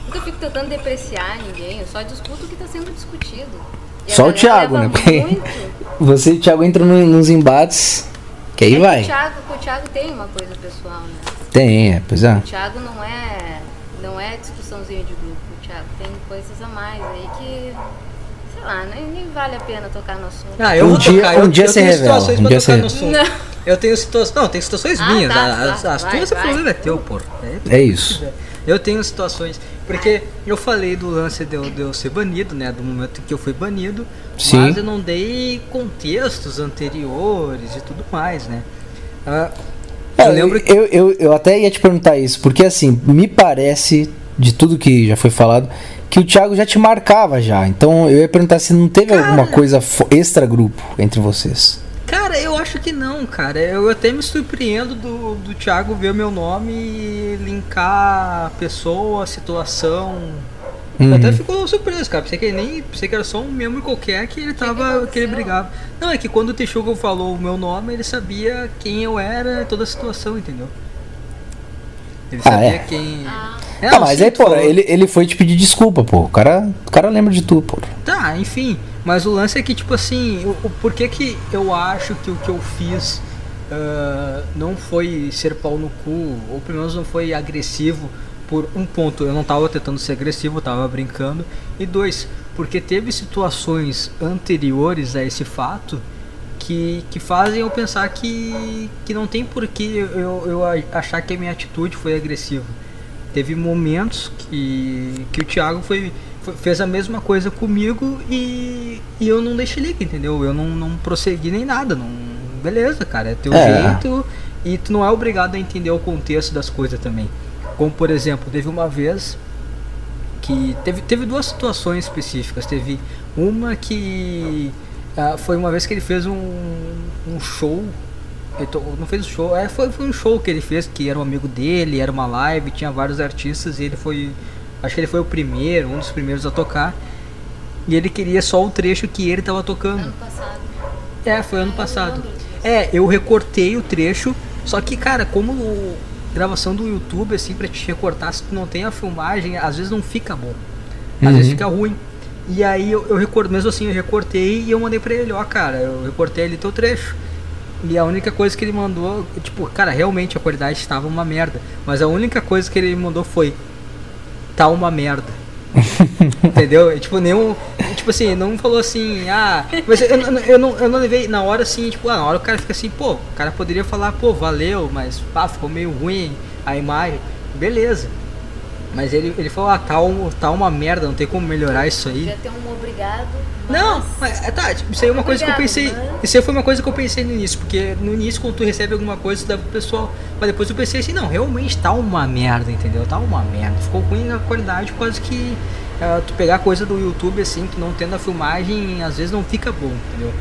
Nunca fico tentando depreciar ninguém, eu só discuto o que tá sendo discutido. E Só o Thiago, né? Porque você e o Thiago entram no- nos embates. Que aí É que vai. O Thiago, o Thiago tem uma coisa pessoal, né? Tem, é, pois é. O Thiago não é, não é discussãozinha de grupo. O Thiago tem coisas a mais aí que, lá, nem, nem vale a pena tocar no assunto. Ah, eu Um vou dia- tocar. um eu, dia eu você tenho revela, situações um pra dia tocar você- no assunto. Não. Eu tenho situações. Não, tem situações Ah, minhas. tá, as tá, as vai, tuas, o vai. problema é teu, porra. É, É isso. Eu tenho situações. Porque eu falei do lance de eu, de eu ser banido, né? Do momento que eu fui banido. Sim. Mas eu não dei contextos anteriores e tudo mais, né? Ah, É, eu lembro que. eu, eu, eu até ia te perguntar isso, porque assim, me parece, de tudo que já foi falado, que o Thiago já te marcava já. Então eu ia perguntar se não teve alguma coisa fo- extra-grupo entre vocês. Cara, eu acho que não, cara. Eu até me surpreendo do, do Thiago ver o meu nome e linkar pessoa, situação. Eu até ficou surpreso, cara. Pensei que ele nem. Pensei que era só um membro qualquer que ele tava. que ele brigava. Não, é que quando o Texugo falou o meu nome, ele sabia quem eu era toda a situação, entendeu? Ele Ah, sabia é? quem. Ah. É, tá, mas aí, tu pô, ele, ele foi te pedir desculpa, pô. O cara, o cara lembra de tudo, pô. Tá, enfim. Mas o lance é que, tipo assim, o, o porquê que eu acho que o que eu fiz ah, não foi ser pau no cu, ou pelo menos não foi agressivo, por um ponto, eu não tava tentando ser agressivo, eu tava brincando. E dois, porque teve situações anteriores a esse fato que, que fazem eu pensar que, que não tem porquê eu, eu achar que a minha atitude foi agressiva. Teve momentos que, que o Thiago foi, foi- fez a mesma coisa comigo e, e eu não deixei liga, entendeu? Eu não, não prossegui nem nada. Não, beleza, cara, é teu É. jeito e tu não é obrigado a entender o contexto das coisas também. Como por exemplo, teve uma vez que teve, teve duas situações específicas. Teve uma que ah, foi uma vez que ele fez um, um show. Não fez um show, é, foi, foi um show que ele fez, que era um amigo dele, era uma live, tinha vários artistas e ele foi. Acho que ele foi o primeiro, um dos primeiros a tocar. E ele queria só o trecho que ele tava tocando. Ano passado. É, foi ano passado. É, eu recortei o trecho, só que, cara, como o- gravação do YouTube, assim, pra te recortar, se tu não tem a filmagem, às vezes não fica bom. Às vezes fica ruim. E aí eu, eu recorto, mesmo assim, eu recortei e eu mandei pra ele, ó, cara, eu recortei ali teu trecho. E a única coisa que ele mandou, tipo, cara, realmente a qualidade estava uma merda. Mas a única coisa que ele mandou foi, tá uma merda. Entendeu? Tipo, nenhum. Tipo assim, não falou assim, ah. Mas eu, eu, eu não, eu não levei na hora assim, tipo, ah, na hora o cara fica assim, pô, o cara poderia falar, pô, valeu, mas pá, ficou meio ruim a imagem. Beleza. Mas ele, ele falou, ah, tá, um, tá uma merda, não tem como melhorar isso aí. Podia ter um obrigado. Não, mas- mas, tá, tipo, isso aí é uma coisa que eu Obrigado, pensei. mas- Isso aí foi uma coisa que eu pensei no início, porque no início quando tu recebe alguma coisa, tu dá pro pessoal. Mas depois eu pensei assim, não, realmente tá uma merda, entendeu? Tá uma merda. Ficou ruim na qualidade, quase que ah, tu pegar coisa do YouTube assim, tu não tendo a filmagem, às vezes não fica bom, entendeu?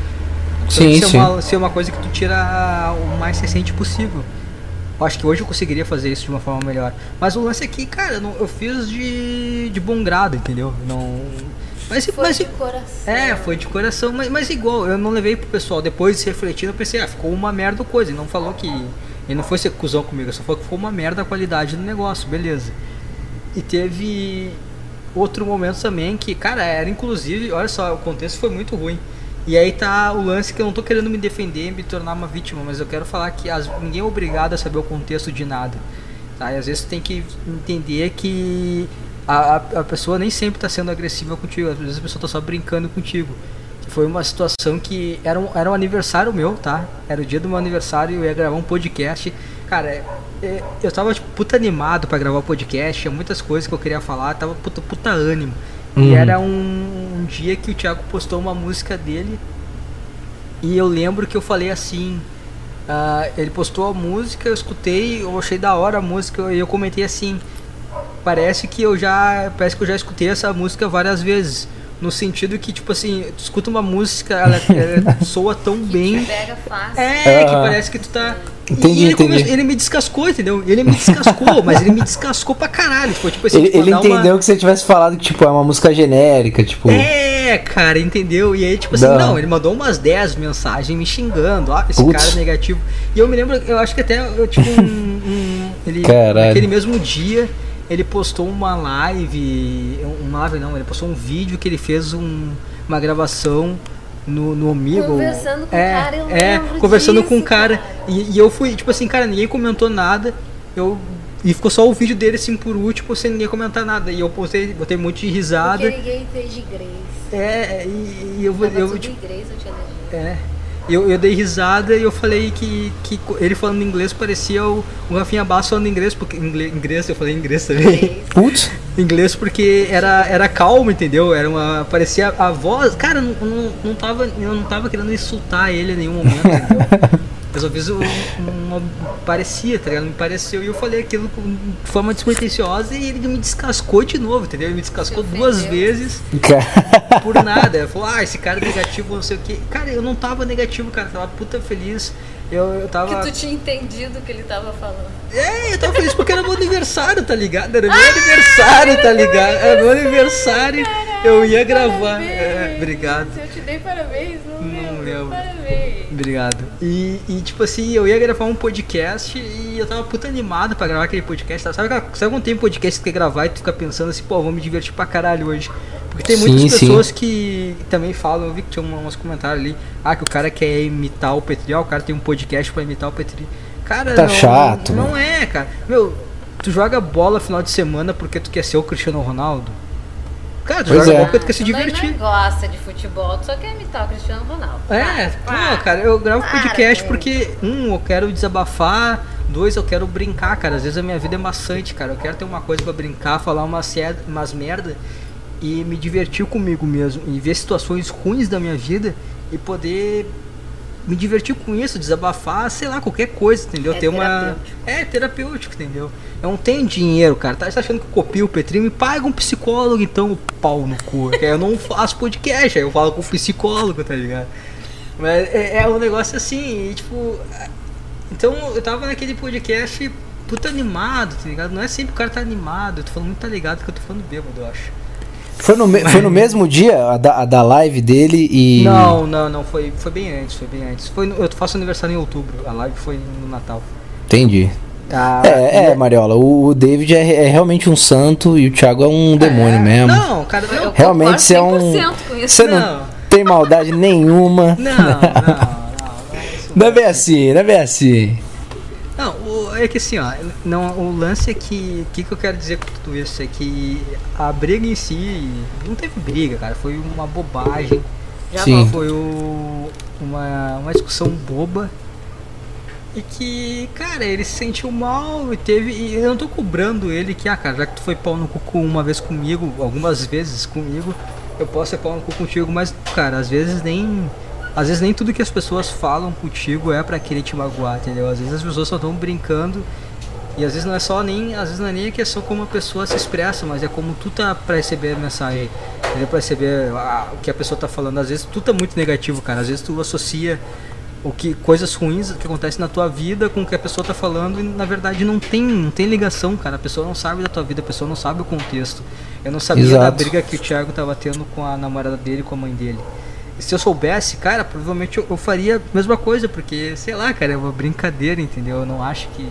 Sim, Tem que ser sim. Uma, ser uma coisa que tu tira o mais recente possível. Eu acho que hoje eu conseguiria fazer isso de uma forma melhor. Mas o lance aqui, cara, eu, não- eu fiz de, de bom grado, entendeu? Não. Mas, Foi mas, de coração. é, foi de coração, mas, mas igual, eu não levei pro pessoal. Depois de se refletindo, eu pensei, ah, ficou uma merda coisa. Ele não falou que. Ele não foi ser cuzão comigo, só falou que ficou uma merda a qualidade do negócio, beleza. E teve outro momento também que, cara, era inclusive, olha só, o contexto foi muito ruim. E aí tá o lance que eu não tô querendo me defender e me tornar uma vítima, mas eu quero falar que as, ninguém é obrigado a saber o contexto de nada. Tá? E às vezes tu tem que entender que a, a, pessoa nem sempre tá sendo agressiva contigo, às vezes a pessoa tá só brincando contigo. Foi uma situação que era um, era um aniversário meu, tá? Era o dia do meu aniversário, eu ia gravar um podcast. Cara, é- eu tava tipo, puta animado pra gravar o podcast, tinha muitas coisas que eu queria falar, tava puta, puta ânimo. E Uhum. era um, um dia que o Thiago postou uma música dele e eu lembro que eu falei assim. ah, ele postou a música, eu escutei, eu achei da hora a música e eu comentei assim. Parece que eu já. Parece que eu já escutei essa música várias vezes. No sentido que, tipo assim, tu escuta uma música, ela, ela soa tão bem. Pega fácil. É, que parece que tu tá. Entendi, e ele, entendi. ele me descascou, entendeu? Ele me descascou, mas ele me descascou pra caralho. Foi tipo assim, Ele, tipo, ele dar uma- entendeu que você tivesse falado que, tipo, é uma música genérica, tipo. É, cara, entendeu? E aí, tipo assim, Não. não, ele mandou umas 10 mensagens me xingando, ó, esse Putz. cara é negativo. E eu me lembro, eu acho que até eu tive um. um- ele, Caralho. naquele mesmo dia, ele postou uma live. Uma live não, ele postou um vídeo que ele fez um- uma gravação no, no Omigo. Conversando com o é, cara, eu É, conversando com o disso, cara. cara. E, e eu fui, tipo assim, cara, ninguém comentou nada. Eu. E ficou só o vídeo dele assim por último, sem ninguém comentar nada. E eu postei, botei um monte de risada. Porque ninguém fez de Grace. É, e, e eu, eu, tipo, Grace, eu tinha legenda. é, eu, eu dei risada e eu falei que, que ele falando inglês parecia o, o Rafinha Basso falando inglês, porque inglês, inglês eu falei inglês também. Putz. inglês porque era, era calmo, entendeu? Era uma. Parecia a voz. Cara, não, não, não, tava, eu não tava querendo insultar ele em nenhum momento, entendeu? Mas às vezes eu, uma, parecia, tá ligado? Me pareceu e eu falei aquilo com- de forma despretensiosa e ele me descascou de novo, entendeu? Ele me descascou duas vezes por nada. Ele falou, ah, esse cara é negativo, não sei o que. Cara, eu não tava negativo, cara, eu tava puta feliz. Eu, eu tava. Que tu tinha entendido o que ele tava falando. É, eu tava feliz porque era meu aniversário, tá ligado? Era meu aniversário, tá ligado? Era meu aniversário, eu ia gravar. É, obrigado. Eu te dei parabéns. Parabéns. Obrigado. E, e, tipo assim, eu ia gravar um podcast e eu tava puta animado pra gravar aquele podcast. Sabe, sabe, sabe quando tem um podcast que quer gravar e tu fica pensando assim, pô, vou me divertir pra caralho hoje. Porque tem muitas Sim, sim. pessoas que também falam, eu vi que tinha um- uns comentários ali, ah, que o cara quer imitar o Petri, ah, o cara tem um podcast pra imitar o Petri. Cara, Tá não, chato, Não, é, cara. Meu, tu joga bola final de semana porque tu quer ser o Cristiano Ronaldo? Cara, tu Pois joga é. bola porque tu quer se divertir. Não gosta de futebol, tu só quer imitar o Cristiano Ronaldo. É, Para, pô, cara, eu gravo Para, podcast porque, um, eu quero desabafar, dois, eu quero brincar, cara. Às vezes a minha vida é maçante, cara. Eu quero ter uma coisa pra brincar, falar umas, umas merda e me divertir comigo mesmo. E ver situações ruins da minha vida e poder me divertir com isso, desabafar, sei lá, qualquer coisa, entendeu? É ter uma. É terapêutico, entendeu? Eu não tenho dinheiro, cara. Tá tá achando que eu copio o Petrinho? Me paga um psicólogo, então, o pau no cu. Eu não faço podcast, aí eu falo com o psicólogo, tá ligado? Mas é, é um negócio assim, e, tipo. Então eu tava naquele podcast puta animado, tá ligado? Não é sempre o cara tá animado, eu tô falando muito tá ligado que eu tô falando bêbado, eu acho. Foi, no, foi no mesmo dia a da, a da live dele e. Não, não, não, foi, foi bem antes, foi bem antes. Foi, no- eu faço aniversário em outubro, a live foi no Natal. Entendi. Ah, É, é, e- Mariola, o, o David é, é realmente um santo e o Thiago é um demônio É, mesmo. Não, cara. Eu Realmente você é um. 100% com isso. Você não, Não. tem maldade nenhuma. Não, não, não. não, Não é bem assim, não é bem assim. É que assim, ó, não, o lance é que. O que, que eu quero dizer com tudo isso? É que a briga em si. Não teve briga, cara. Foi uma bobagem. Já Sim. Foi o- uma, uma discussão boba. E que, cara, ele se sentiu mal e teve. E eu não tô cobrando ele que, ah, cara, já que tu foi pau no cu uma vez comigo, algumas vezes comigo, eu posso ser pau no cu contigo, mas, cara, às vezes nem. Às vezes nem tudo que as pessoas falam contigo é pra querer te magoar, entendeu? Às vezes as pessoas só estão brincando e às vezes não é só nem. Às vezes não é nem a questão como a pessoa se expressa, mas é como tu tá pra receber a mensagem. Entendeu? Pra receber o que a pessoa tá falando. Às vezes tu tá muito negativo, cara. Às vezes tu associa o que coisas ruins que acontecem na tua vida com o que a pessoa tá falando e na verdade não tem, não tem ligação, cara. A pessoa não sabe da tua vida, a pessoa não sabe o contexto. Eu não sabia da Exato. briga que o Thiago tava tendo com a namorada dele com a mãe dele. Se eu soubesse, cara, provavelmente eu, eu faria a mesma coisa, porque, sei lá, cara, é uma brincadeira, entendeu? Eu não acho que.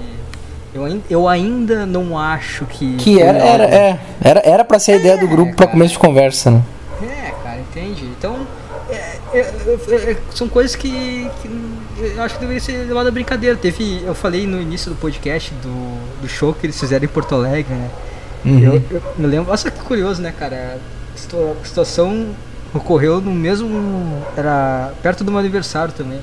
Eu, eu ainda não acho que. Que era, era, é, era, era pra ser a ideia do grupo pra cara. começo de conversa, né? É, cara, entende? Então, é, é, é, é, são coisas que, que eu acho que deveria ser levado a brincadeira. Teve, eu falei no início do podcast do, do show que eles fizeram em Porto Alegre, né? Uhum. Eu, eu me lembro, nossa que curioso, né, cara? Situação ocorreu no mesmo. Era perto do meu aniversário também.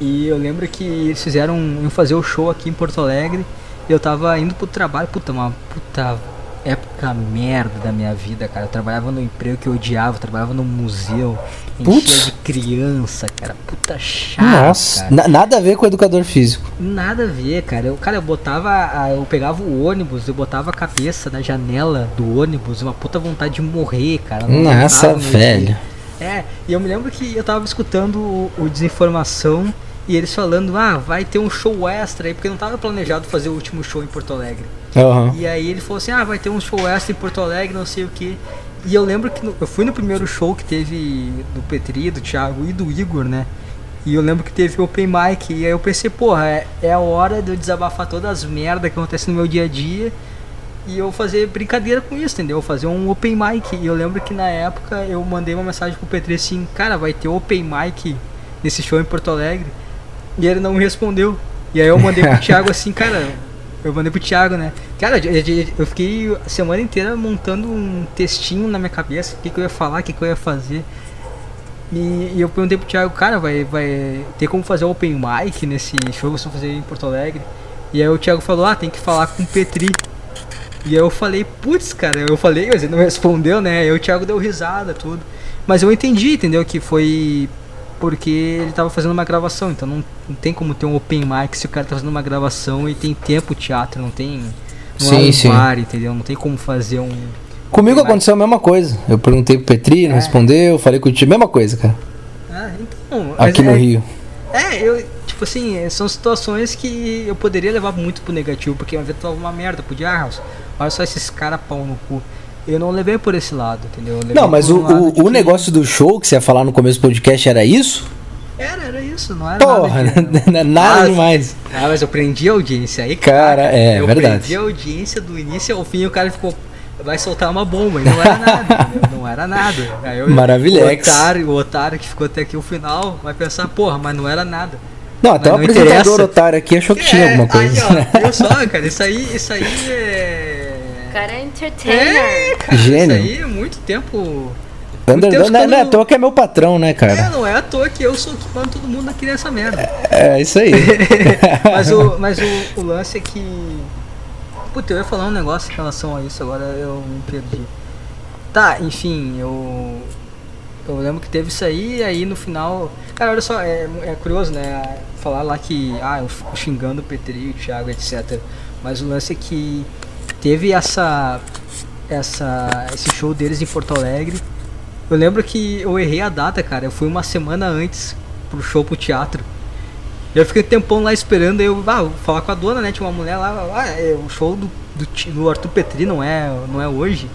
E eu lembro que eles fizeram. iam fazer o show aqui em Porto Alegre. E eu tava indo pro trabalho, puta, uma puta época merda da minha vida, cara. Eu trabalhava no emprego que eu odiava, eu trabalhava no museu, Putz. de criança, cara. Puta chato. Nossa, na- nada a ver com o educador físico. Nada a ver, cara. Eu, cara, eu botava. Eu pegava o ônibus, eu botava a cabeça na janela do ônibus, uma puta vontade de morrer, cara. Não Nossa, velho. dia. É, e eu me lembro que eu tava escutando o, o Desinformação e eles falando, ah, vai ter um show extra aí, porque não tava planejado fazer o último show em Porto Alegre. Aham. E aí ele falou assim, ah, vai ter um show extra em Porto Alegre, não sei o que. E eu lembro que no- eu fui no primeiro show que teve do Petri, do Thiago e do Igor, né? E eu lembro que teve open mic, e aí eu pensei, porra, é, é a hora de eu desabafar todas as merdas que acontecem no meu dia a dia e eu fazer brincadeira com isso, entendeu? Fazer um open mic. E eu lembro que na época eu mandei uma mensagem pro Petri assim, cara, vai ter open mic nesse show em Porto Alegre. E ele não me respondeu. E aí eu mandei pro Thiago assim, cara, eu mandei pro Thiago, né? Cara, eu, fiquei a semana inteira montando um textinho na minha cabeça, o que, que eu ia falar, o que, que eu ia fazer. E, e eu perguntei pro Thiago, cara, vai, vai ter como fazer open mic nesse show que vocês vão fazer em Porto Alegre? E aí o Thiago falou, ah, tem que falar com o Petri. E aí eu falei, putz, cara, eu falei, mas ele não respondeu, né? Aí o Thiago deu risada, tudo. Mas eu entendi, entendeu? Que foi porque ele tava fazendo uma gravação, então não, não tem como ter um open mic se o cara tá fazendo uma gravação e tem tempo teatro, não tem. Não é Sim, um sim. bar, entendeu? Não tem como fazer um. Comigo aconteceu a mesma coisa. Eu perguntei pro Petri, não É. respondeu, falei com o tio, mesma coisa, cara. Ah, então. Aqui no é- Rio. É, eu, tipo assim, é, são situações que eu poderia levar muito pro negativo, porque uma vez tava uma merda, podia, ah, olha só esses caras pau no cu. Eu não levei por esse lado, entendeu? Eu Não, mas o, um o, que- negócio do show que você ia falar no começo do podcast era isso? Era, era isso, não era Porra, nada de- nada, nada Ah, demais. Ah, mas eu prendi a audiência aí, Cara, é, eu verdade. prendi a audiência do início ao fim e o cara ficou. Vai soltar uma bomba, e não era nada, não era nada. Aí eu, Maravilhex. O otário, o otário que ficou até aqui o final vai pensar, porra, mas não era nada. Não, até o Mas apresentador interessa. otário aqui achou que tinha É, alguma coisa. Aí, ó, viu só, cara, isso aí, isso aí é. O cara é entertainer. É, cara, Gênio. isso aí é muito tempo. Under, Deus, não, é- não é à toa que é meu patrão, né, É, cara? não é à toa que eu sou que mando todo mundo aqui nessa merda. É, isso aí. mas o, mas o, o lance é que. Puta, eu ia falar um negócio em relação a isso, agora eu me perdi. Tá, enfim, eu. Eu lembro que teve isso aí, e aí no final. Cara, olha só, é, é curioso, né? Falar lá que. Ah, eu fico xingando o Petri, o Thiago, etc. Mas o lance é que teve essa. essa esse show deles em Porto Alegre. Eu lembro que eu errei a data, cara. Eu fui uma semana antes pro show pro teatro. E eu fiquei um tempão lá esperando, aí eu ah, vou falar com a dona, né? Tinha uma mulher lá, ah, é, o show do, do, do Arthur Petri não é, não é hoje.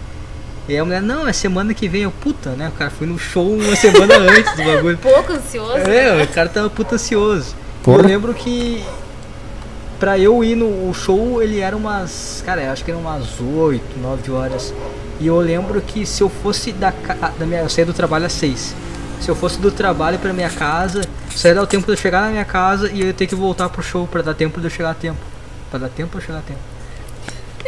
E aí a mulher, não, é semana que vem. Eu, puta, né? O cara foi no show uma semana antes do bagulho. Pouco ansioso. É, o cara tava puta ansioso. Porra. Eu lembro que pra eu ir no show, ele era umas. Cara, acho que eram umas 8, 9 horas. E eu lembro que se eu fosse da, ca- da minha. Eu saí do trabalho às 6. Se eu fosse do trabalho pra minha casa, só ia dar o tempo de eu chegar na minha casa e eu ia ter que voltar pro show pra dar tempo de eu chegar a tempo. Pra dar tempo pra eu chegar a tempo.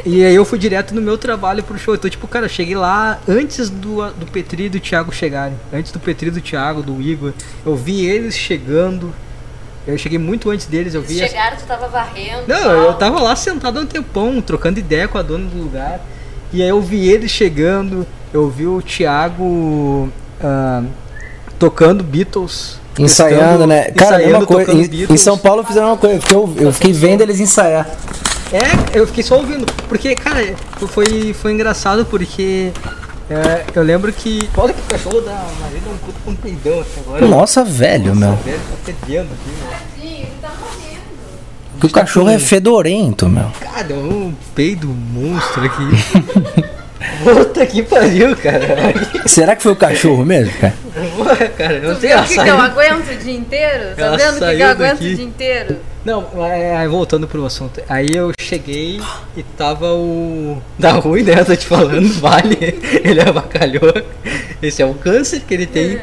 E aí eu fui direto no meu trabalho pro show. Então, tipo, cara, eu cheguei lá antes do, do Petri e do Thiago chegarem. Antes do Petri, do Thiago, do Igor. Eu vi eles chegando. Eu cheguei muito antes deles, eu vi. as- Chegaram, tu tava varrendo. Não, tal. eu tava lá sentado há um tempão, trocando ideia com a dona do lugar. E aí eu vi eles chegando, eu vi o Thiago ah, tocando Beatles. Ensaiando, né? Cara, ensaiando, coisa. Em, em. São Paulo fizeram uma coisa. porque Eu, eu fiquei vendo eles ensaiar. É, eu fiquei só ouvindo. Porque, cara, foi, foi engraçado porque é, eu lembro que. Olha que o cachorro da Maria deu um puto com um peidão até agora. Nossa, velho, meu. Velho, tá fedendo aqui, meu. Que o cachorro é fedorento, meu. Cara, deu um peido monstro aqui. Puta que pariu, cara. Será que foi o cachorro mesmo, cara? Porra, cara, eu não Tu sei viu que, que eu aguento o dia inteiro? Tá Ela vendo o que, eu aguento daqui. o dia inteiro? Não, mas, aí voltando pro assunto. Aí eu cheguei e tava o. Da ruim, né? Eu tô te falando, vale. Ele abacalhou. Esse é o câncer que ele tem.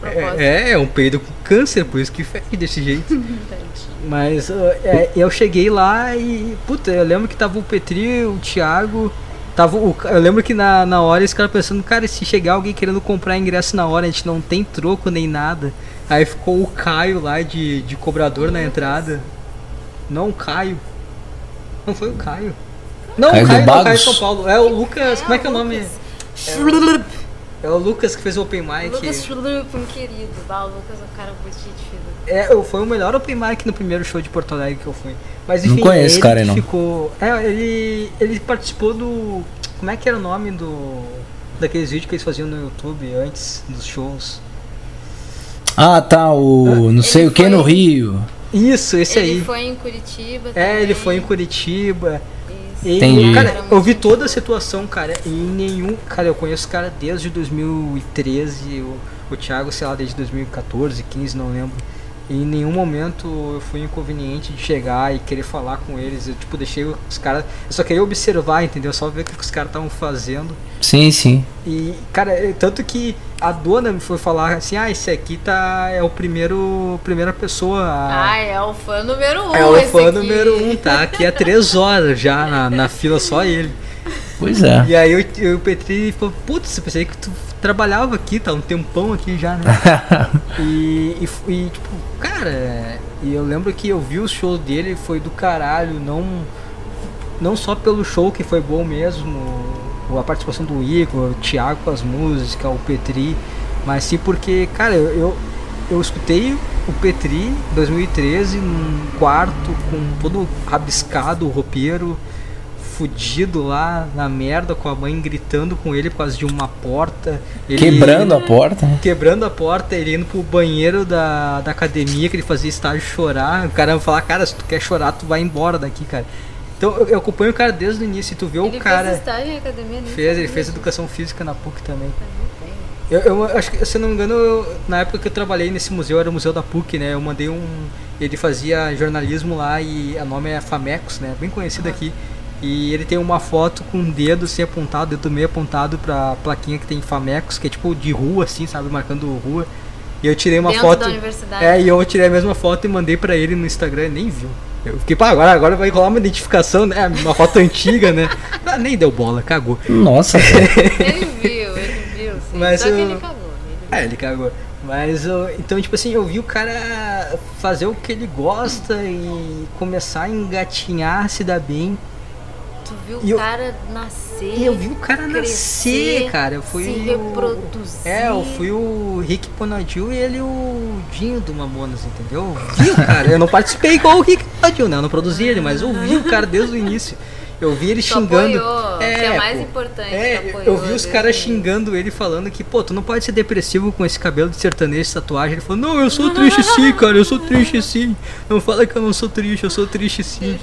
Propósito. É, é um peido com câncer, por isso que fede desse jeito. Mas é, eu cheguei lá e. Puta, eu lembro que tava o Petri, o Thiago. Tava eu lembro que na, na hora esse cara pensando, cara, se chegar alguém querendo comprar ingresso na hora, a gente não tem troco nem nada. Aí ficou o Caio lá de, de cobrador na entrada. Não, o Caio. Não foi o Caio. Não, Caio o Caio, não, Caio de São Paulo. É o Lucas. como é que é o nome? Lucas. É o Lucas que fez o Open Mic. Lucas Schlup, um querido. Bah, o Lucas é um cara muito gente fina. É, eu- foi o melhor open mic no primeiro show de Porto Alegre que eu fui. Mas Não enfim, conheço ele cara não. ficou. É, ele, ele participou do. Como é que era o nome do. Daqueles vídeos que eles faziam no YouTube antes dos shows? Ah, tá, o. Não sei Ele o que no Rio. Isso, esse ele aí. foi em Curitiba É, ele também. foi em Curitiba. Isso. E, Entendi. cara, eu vi toda a situação, cara, e em nenhum. Cara, eu conheço o cara desde 2013, o, o Thiago, sei lá, desde 2014, 15, não lembro. E em nenhum momento eu fui inconveniente de chegar e querer falar com eles. Eu, tipo, deixei os caras. Eu só queria observar, entendeu? Só ver o que os caras estavam fazendo. Sim, sim. E, cara, é- tanto que a dona me foi falar assim: ah, esse aqui tá. É o primeiro. Primeira pessoa. a- Ah, é o fã número um. é o esse fã aqui. número um, tá? Aqui há três horas já na, na fila, só ele. Pois é. E aí eu, eu, o Petri falou, putz, eu pensei que tu trabalhava aqui, tá um tempão aqui já, né? e, e, e, tipo, cara, e eu lembro que eu vi o show dele, foi do caralho, não, não só pelo show que foi bom mesmo, a participação do Igor, o Thiago com as músicas, o Petri, mas sim porque, cara, eu, eu, eu escutei o Petri em 2013 num quarto com todo rabiscado, o roupeiro fudido lá na merda com a mãe gritando com ele por causa de uma porta. Ele, Quebrando a porta. né? quebrando a porta, ele indo pro banheiro da, da academia que ele fazia estágio chorar. O cara falar, cara, se tu quer chorar, tu vai embora daqui, cara. Então eu, eu acompanho o cara desde o início e tu vê Ele o cara. fez estágio em academia, nem Fez, ele fez educação física na PUC também. Eu, eu acho que, se eu não me engano, eu- na época que eu trabalhei nesse museu, era o museu da PUC, né? Eu mandei um. Ele fazia jornalismo lá e o nome é Famecos, né? Bem conhecido aqui. E ele tem uma foto com um dedo assim apontado, dedo meio apontado pra plaquinha que tem Famecos, que é tipo de rua, assim, sabe? Marcando rua. E eu tirei uma Dentro foto. da universidade. É, e eu tirei a mesma foto e mandei pra ele no Instagram, ele nem viu. Eu fiquei, pá, agora, agora vai rolar uma identificação, né? Uma foto antiga, né? Ah, nem deu bola, cagou. Nossa. Ele viu, ele viu, sim. Mas Só que eu- ele cagou. ele É, ele cagou. Mas eu- então, tipo assim, eu vi o cara fazer o que ele gosta e começar a engatinhar, se dar bem. Tu viu E o eu- cara nascer. E eu vi o cara nascer, crescer, cara. Eu fui se o- reproduzir. É, eu fui o Rick Ponadil e ele o Dinho do Mamonas, entendeu? Eu vi o cara. Eu não participei igual o Rick Ponadil, né? Eu não produzi ele, mas eu vi o cara desde o início. Eu vi ele Tu xingando. apoiou, que é mais pô. importante, É, apoiou eu vi os caras xingando ele falando que, pô, tu não pode ser depressivo com esse cabelo de sertanejo, tatuagem. Ele falou, não, eu sou triste sim, cara, eu sou triste sim. Não fala que eu não sou triste, eu sou triste sim.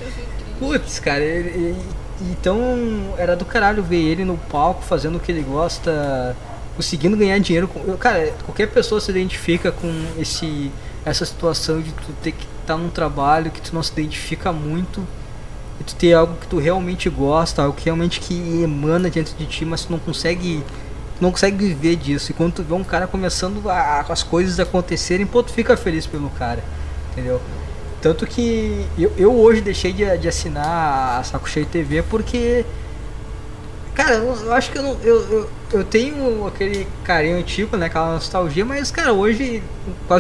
Putz, cara, ele- ele- então era do caralho ver ele no palco fazendo o que ele gosta, conseguindo ganhar dinheiro. Cara, qualquer pessoa se identifica com esse essa situação de tu ter que estar num trabalho que tu não se identifica muito e tu ter algo que tu realmente gosta, algo que realmente que emana dentro de ti, mas tu não consegue não consegue viver disso. E quando tu vê um cara começando a, as coisas acontecerem, pô, tu fica feliz pelo cara, entendeu? Tanto que eu, eu hoje deixei de, de assinar a Saco Cheio TV porque. Cara, eu, acho que eu, não, eu, eu, eu tenho aquele carinho antigo, né? Aquela nostalgia, mas, cara, hoje,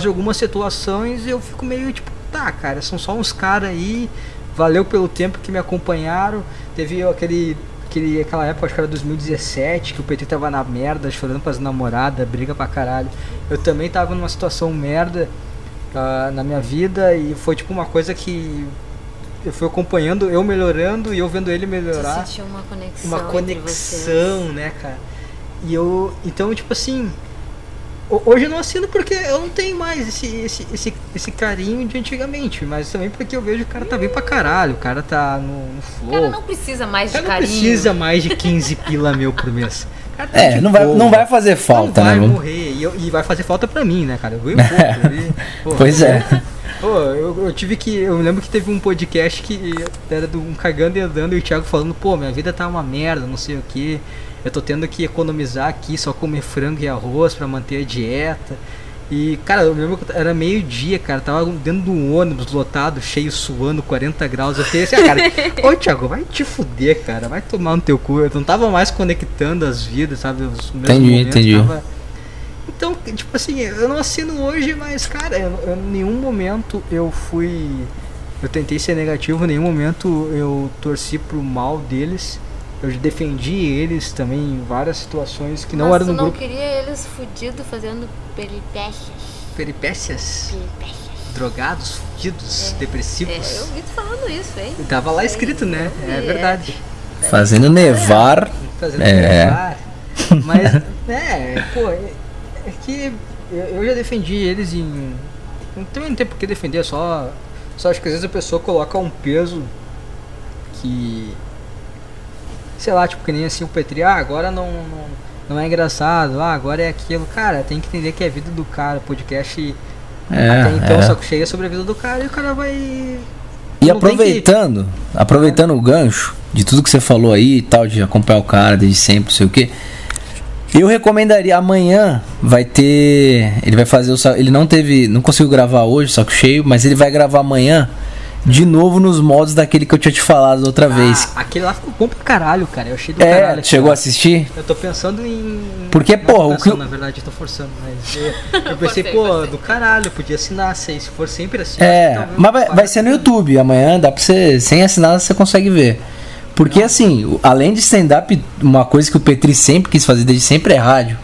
de algumas situações, eu fico meio tipo, tá, cara, são só uns caras aí, valeu pelo tempo que me acompanharam. Teve aquele. Aquele, aquela época, acho que era 2017, que o PT tava na merda, chorando pras namoradas, briga pra caralho. Eu também tava numa situação merda ah, na minha vida e foi tipo uma coisa que eu fui acompanhando, eu melhorando e eu vendo ele Tu melhorar. sentiu uma conexão. Uma conexão, né, cara? E eu. Então, tipo assim. ho- Hoje eu não assino porque eu não tenho mais esse, esse, esse, esse carinho de antigamente, mas também porque eu vejo que o cara tá bem pra caralho, o cara tá no, no O flow. cara não precisa mais O de cara não carinho. precisa mais de 15 pila meu por mês. Tá É, não vai, não vai fazer falta, não vai né? vamos- morrer. E, eu- e vai fazer falta pra mim, né, cara? Eu ganho pouco. e, pô, Pois é. Pô, eu, eu tive que. Eu lembro que teve um podcast que era do um cagando e andando e o Thiago falando, pô, minha vida tá uma merda, não sei o que. Eu tô tendo que economizar aqui, só comer frango e arroz pra manter a dieta. E, cara, eu lembro que era meio-dia, cara, tava dentro de um ônibus lotado, cheio, suando, 40 graus. Eu fiquei assim, ah, cara, ô Thiago, vai te fuder, cara, vai tomar no teu cu. Eu não tava mais conectando as vidas, sabe? Os meus Entendi, momentos, entendi. tava- então, tipo assim, eu não assino hoje, mas, cara, eu, eu- em nenhum momento eu fui. Eu tentei ser negativo, em nenhum momento eu torci pro mal deles. Eu defendi eles também em várias situações que não Mas eram no não grupo. queria eles fudidos fazendo peripécias. Peripécias, Peripécias. drogados, fudidos, É, depressivos. eu vi tu falando isso, hein? Tava lá escrito, né? Eu É vi, verdade. Fazendo nevar. Fazendo É. levar. Mas, é, pô, é, é que eu eu já defendi eles em. Não tem, não tem por que defender, é só. Só acho que às vezes a pessoa coloca um peso que. Sei lá, tipo, que nem assim o Petri, ah, agora não, não, não é engraçado, ah, agora é aquilo. Cara, tem que entender que é a vida do cara. Podcast É, até então é. só que cheia sobre a vida do cara e o cara vai. E não tem aproveitando, aproveitando o gancho de tudo que você falou aí e tal, de acompanhar o cara desde sempre, não sei o que. Eu recomendaria amanhã vai ter, ele vai fazer o ele não teve, não conseguiu gravar hoje, só que cheio, mas ele vai gravar amanhã de novo nos modos daquele que eu tinha te falado outra vez. Ah, aquele lá ficou bom pra caralho, cara. Eu achei do é, caralho. chegou a assistir? Eu tô pensando em. Porque, Não porra, o que- Na verdade, eu tô forçando, mas. Eu, eu pensei, pô, forcei. do caralho, eu podia assinar, se se for sempre assim. É, mas vai, vai ser no YouTube. Amanhã dá pra você, sem assinar, você consegue ver. Porque assim, o- além de stand-up, uma coisa que o Petri sempre quis fazer desde sempre é rádio.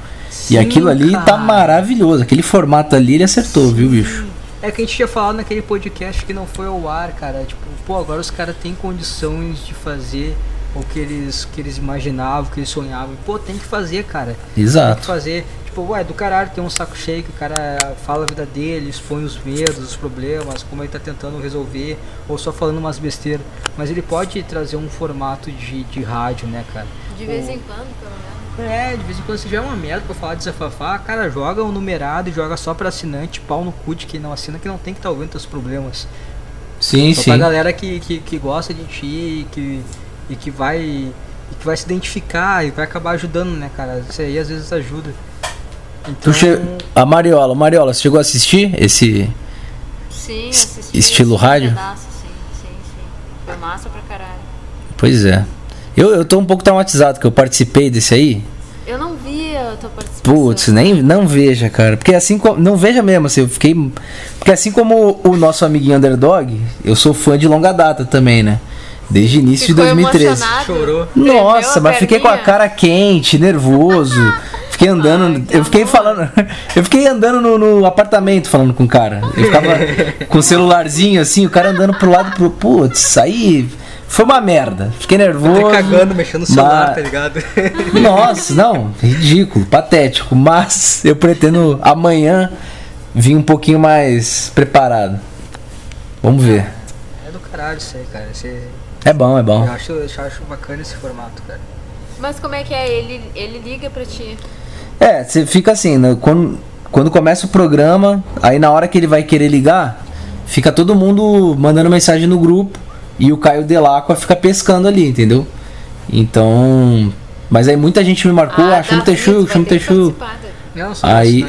e aquilo ali tá cara. maravilhoso. Aquele formato ali ele acertou, viu, bicho? É que a gente tinha falado naquele podcast que não foi ao ar, cara. Tipo, pô, agora os caras têm condições de fazer o que eles, que eles imaginavam, o que eles sonhavam. Pô, tem que fazer, cara. Tem que Exato. fazer. Tipo, ué, do caralho tem um saco cheio que o cara fala a vida dele, expõe os medos, os problemas, como ele tá tentando resolver, ou só falando umas besteiras. Mas ele pode trazer um formato de, de rádio, né, cara? De vez em quando, pelo menos. É, de vez em quando se tiver uma merda pra falar de desafafar, cara, joga um numerado e joga só pra assinante, pau no cu de quem não assina, que não tem que estar ouvindo teus problemas. Sim, Só sim. pra galera que, que, que gosta de ti e que, e que vai. E que vai se identificar e vai acabar ajudando, né, cara? Isso aí às vezes ajuda. Então, Tu che... A Mariola, Mariola, você chegou a assistir esse. Sim, assisti. estilo assisti um rádio? pedaço, sim, sim, sim. Foi massa pra caralho. Pois é. Eu, eu tô um pouco traumatizado que eu participei desse aí. Eu não vi a tua participação. Putz, nem não veja, cara. Porque assim como. Não veja mesmo, assim, eu fiquei. Porque assim como o nosso amiguinho underdog, eu sou fã de longa data também, né? Desde o início Ficou de 2013. emocionado? Chorou. Nossa, mas fiquei com a cara quente, nervoso. Fiquei andando. Ai, eu fiquei amor. falando. Eu fiquei andando no, no apartamento falando com o cara. Eu ficava com o celularzinho assim, o cara andando pro lado pro. Putz, aí. Foi uma merda. Fiquei nervoso. Até cagando, mexendo no celular, mas- tá ligado? Nossa, não, ridículo, patético. Mas eu pretendo amanhã vir um pouquinho mais preparado. Vamos ver. É do caralho isso aí, cara. Esse- É bom, é bom. eu, acho, eu acho bacana esse formato, cara. Mas como é que é? Ele, ele liga pra ti. É, você fica assim, né, quando, quando começa o programa, aí na hora que ele vai querer ligar, fica todo mundo mandando mensagem no grupo e o Caio Delacqua fica pescando ali, entendeu? Então. Mas aí muita gente me marcou, ah, chama o Davi, Texugo, tu chama o sou Aí-.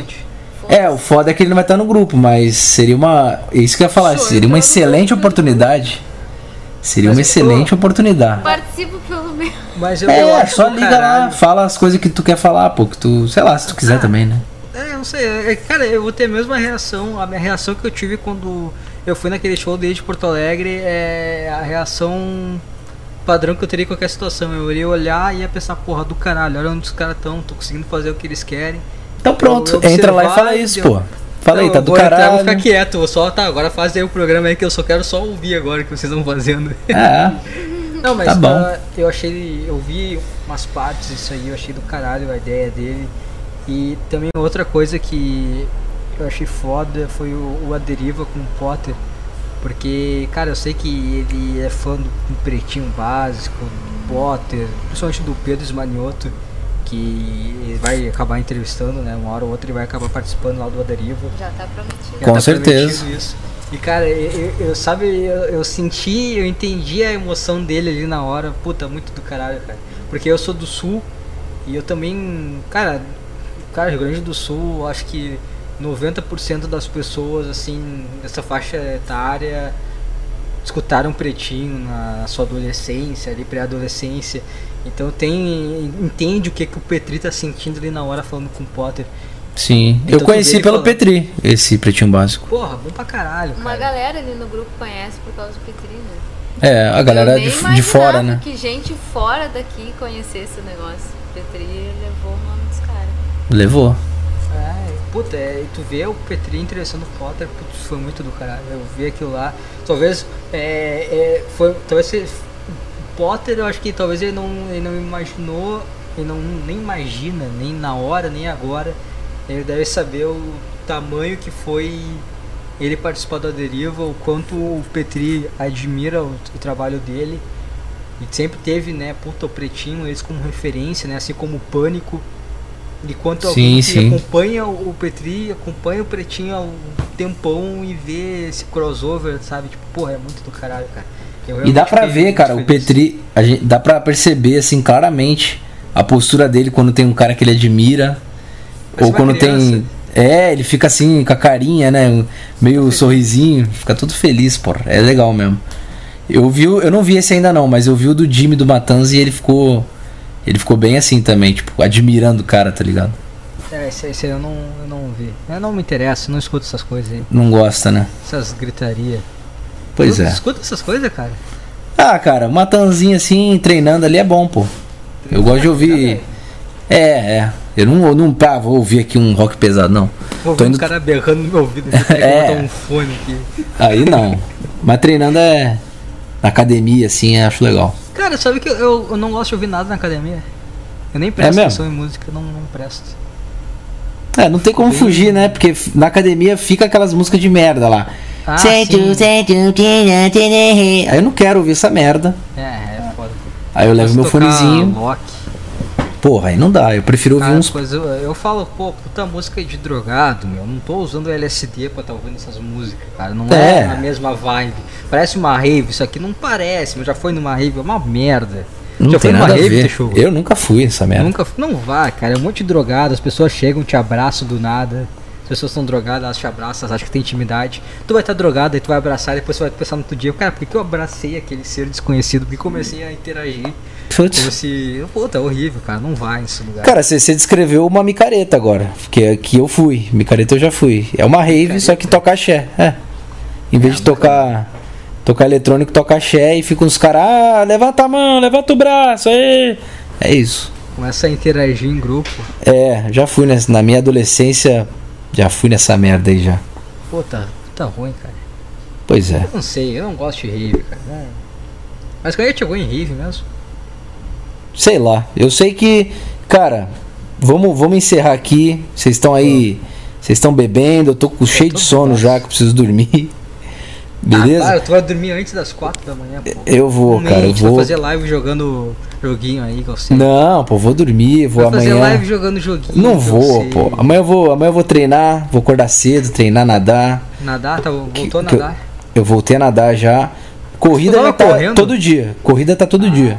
É, o foda é que ele não vai estar no grupo, mas seria uma. É isso que eu ia falar, Sou seria uma excelente oportunidade. Seria Mas uma excelente oportunidade. Participo pelo menos. Mas eu, eu É, acho só do liga caralho. lá, fala as coisas que tu quer falar, pô, que tu, sei lá, se tu quiser também, né? É, eu não sei. é, cara, eu vou ter a mesma reação. A minha reação que eu tive quando eu fui naquele show desde Porto Alegre é a reação padrão que eu teria em qualquer situação. Eu iria olhar e ia pensar, porra, do caralho, olha onde os caras estão, tô conseguindo fazer o que eles querem. Então pronto, Eu entra lá e fala isso, eu- pô. Fala aí, tá eu do vou entrar, caralho. vou ficar quieto, vou só, tá, agora faz aí o programa aí que eu só quero só ouvir agora o que vocês estão fazendo. É, Não, mas Tá bom. ah, eu achei, eu vi umas partes disso aí, eu achei do caralho a ideia dele. E também outra coisa que eu achei foda foi o, o A Deriva com o Potter. Porque, cara, eu sei que ele é fã do, Pretinho Básico, do Potter, principalmente do Pedro Esmanioto, que ele vai acabar entrevistando, né? Uma hora ou outra ele vai acabar participando lá do A Deriva. Já tá prometido. Já Com tá certeza. prometido Isso. E cara, eu, eu- eu- sabe, eu, eu senti, eu entendi a emoção dele ali na hora, puta, muito do caralho, cara. Porque eu sou do sul e eu também, cara, cara, Rio Grande do Sul, eu acho que 90% das pessoas, assim, dessa faixa etária escutaram Pretinho na, sua adolescência, ali pré-adolescência. Então tem, entende o que, que o Petri tá sentindo ali na hora falando com o Potter. sim. Então eu conheci pelo falando. Petri, esse pretinho básico. Porra, bom pra caralho, cara. Uma galera ali no grupo conhece por causa do Petri, né? É, a galera de, de fora, né? que gente fora daqui conhecesse o negócio. Petri levou o nome dos caras. Levou. É, puta, é, e tu vê o Petri entrevistando o Potter, putz, foi muito do caralho. Eu vi aquilo lá. Talvez é, é, foi. Talvez se- o Potter, eu acho que talvez ele não, ele não imaginou, ele não nem imagina, nem na hora, nem agora. Ele deve saber o tamanho que foi ele participar da deriva, o quanto o Petri admira o, o trabalho dele. E sempre teve, né, puta, o Pretinho, eles como referência, né, assim como o Pânico. E quanto Sim, alguém que sim. acompanha o o Petri, acompanha o Pretinho há um tempão e vê esse crossover, sabe? Tipo, porra, é muito do caralho, cara. E dá pra ver, cara, o feliz. Petri, a gente, dá pra perceber assim claramente a postura dele quando tem um cara que ele admira Parece ou quando criança. tem é, ele fica assim com a carinha, né, meio sorrisinho, fica todo feliz, porra. É legal mesmo. Eu vi, o- eu não vi esse ainda não, mas eu vi o do Jimmy do Matanza e ele ficou ele ficou bem assim também, tipo, admirando o cara, tá ligado? É, esse, esse aí eu não, eu não vi. Eu não me interessa, não escuto essas coisas aí. Não gosta, né? Essas gritaria. Pois Tu é. Escuta essas coisas, cara. Ah, cara, Matanzinho assim, treinando ali é bom, pô. Eu gosto de ouvir É, é. Eu não, eu não pá, vou ouvir aqui um rock pesado, não. Vou Tô indo- um cara berrando no meu ouvido. Eu É. botar um fone aqui. Aí não. Mas treinando é. Na academia, assim, eu acho legal. Cara, sabe que eu, eu não gosto de ouvir nada na academia? Eu nem presto É atenção em música, não, não presto. É, não tem como fugir, né? Porque na academia fica aquelas músicas de merda lá. Ah. Aí eu não quero ouvir essa merda. É, é foda. Aí eu levo meu fonezinho. Loki. Porra, aí não dá. Eu prefiro ouvir uns. coisa, eu, eu falo, pô, puta música de drogado, meu. Não tô usando LSD pra tá ouvindo essas músicas, cara. Não é. É. a mesma vibe. Parece uma rave, isso aqui não parece, mas já foi numa rave, é uma merda. Não já tem foi numa nada a rave, ver. Eu nunca fui essa merda. Nunca, não vá, cara. É um monte de drogado, as pessoas chegam, te abraçam do nada. As pessoas estão drogadas, elas te abraçam, elas acham que tem intimidade. Tu vai estar drogado, aí tu vai abraçar, e depois você vai pensar no outro dia, cara, por que eu abracei aquele ser desconhecido? Porque comecei a interagir. Putz. Como se. Puta, é horrível, cara. Não vai nesse lugar. Cara, você, descreveu uma micareta agora. Que, que eu fui. Micareta eu já fui. É uma rave, só que toca axé. É. Em vez de tocar. Tocar eletrônico, toca axé e fica uns caras. Ah, levanta a mão, levanta o braço. Aí. É isso. Começa a interagir em grupo. É, já fui nessa, na minha adolescência. Já fui nessa merda aí já. Puta, tá ruim, cara. Pois é. Eu não sei, eu não gosto de rave, cara. Não. Mas quando a gente chegou em rave mesmo? Sei lá. Eu sei que. Cara, vamos, vamos encerrar aqui. Vocês estão aí. Vocês estão bebendo. Eu tô com cheio de sono já, que eu preciso dormir. Beleza? Ah, tá, tu vai dormir antes das 4 da manhã, pô. Eu vou, Não cara. Eu vou. fazer live jogando joguinho aí, que eu sei. Não, pô, vou dormir, vou vai fazer amanhã. live jogando joguinho. Não eu vou, pô. Amanhã eu vou, amanhã eu vou treinar, vou acordar cedo, treinar, nadar. Nadar, tá, voltou a que eu- nadar. Eu voltei a nadar já. Corrida tá correndo? todo dia. Corrida tá todo dia.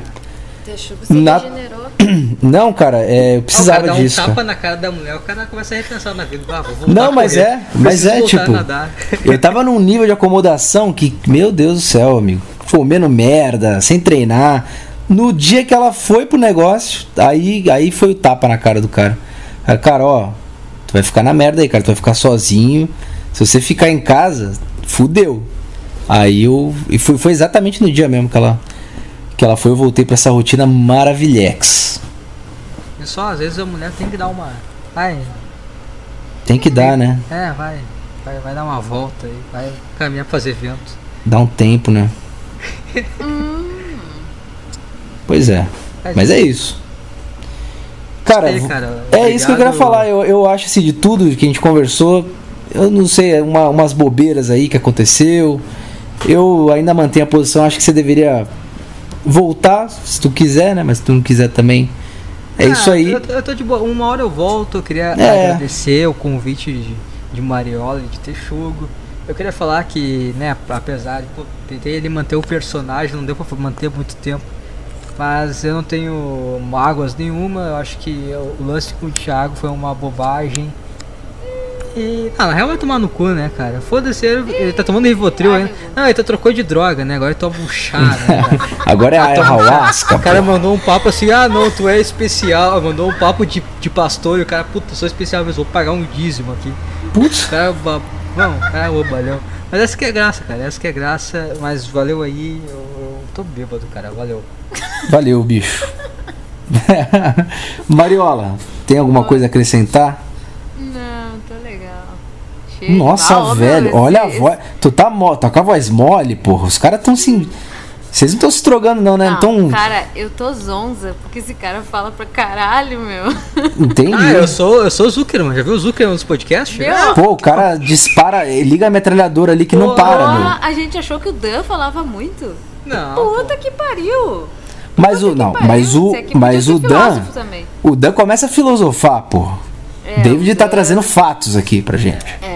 Texugo se Na- regenerou. Não, cara, é, eu Ah, o precisava cara dá um disso. tapa cara. na cara da mulher, o cara começa a repensar na vida. Ah, Não, mas correr. é, mas é tipo. Eu tava num nível de acomodação que, meu Deus do céu, amigo. Comendo merda, sem treinar. No dia que ela foi pro negócio, aí, aí foi o tapa na cara do cara. Aí, cara, ó, tu vai ficar na merda aí, cara. Tu vai ficar sozinho. Se você ficar em casa, fudeu. Aí eu. E foi, foi exatamente no dia mesmo que ela, que ela foi. Eu voltei pra essa rotina maravilhex. E só, às vezes a mulher tem que dar uma. Vai, Tem que dar, né? é, vai. Vai, vai dar uma volta aí, vai caminhar pra fazer evento. Dá um tempo, né? Pois é. Mas é isso. Cara, aí, cara. é isso que eu queria falar. Eu, eu acho assim, de tudo que a gente conversou, eu não sei, uma- umas bobeiras aí que aconteceu. Eu ainda mantenho a posição, acho que você deveria voltar, se tu quiser, né? Mas se tu não quiser também. É Ah, isso aí. Eu, eu tô de boa. Uma hora eu volto. Eu queria É. agradecer o convite de, de Mariola de Texugo. Eu queria falar que, né, apesar de. Pô, tentei ele manter o personagem, não deu pra manter muito tempo. Mas eu não tenho mágoas nenhuma. Eu acho que o o lance com o Thiago foi uma bobagem. E. Ah, na real vai tomar no cu, né, cara? Foda-se, ele, ele tá tomando Rivotril ainda. Não, ele tá trocou de droga, né? Agora ele toma um chá, né? Agora é a ayahuasca. O cara pô. mandou um papo assim, ah não, tu é especial. Mandou um papo de, de pastor e o cara, puta, sou especial mesmo, vou pagar um dízimo aqui. Putz, O cara, ba- não, o cara é. Mas essa que é graça, cara, essa que é graça, mas valeu aí, eu, eu tô bêbado, cara, valeu. valeu, bicho. Mariola, tem alguma coisa a acrescentar? Não. Nossa, velho, olha a voz. Tu tá, mo... tá com a voz mole, porra. Os caras tão se. Vocês não estão se drogando, não, né? Não, Então. cara, eu tô zonza, porque esse cara fala pra caralho, meu. Entendi. Ah, eu sou, eu sou o Zuckerman, já viu o Zuckerman nos podcasts? Meu, Pô, o cara dispara, liga a metralhadora ali que não Pô, para, Ó, meu. a gente achou que o Dan falava muito. Não, pô. Puta que pariu. Mas o. Não, Pariu, mas o. aqui Mas o Dan. também. O Dan começa a filosofar, pô. É, David tá Dan- trazendo fatos aqui pra gente. É.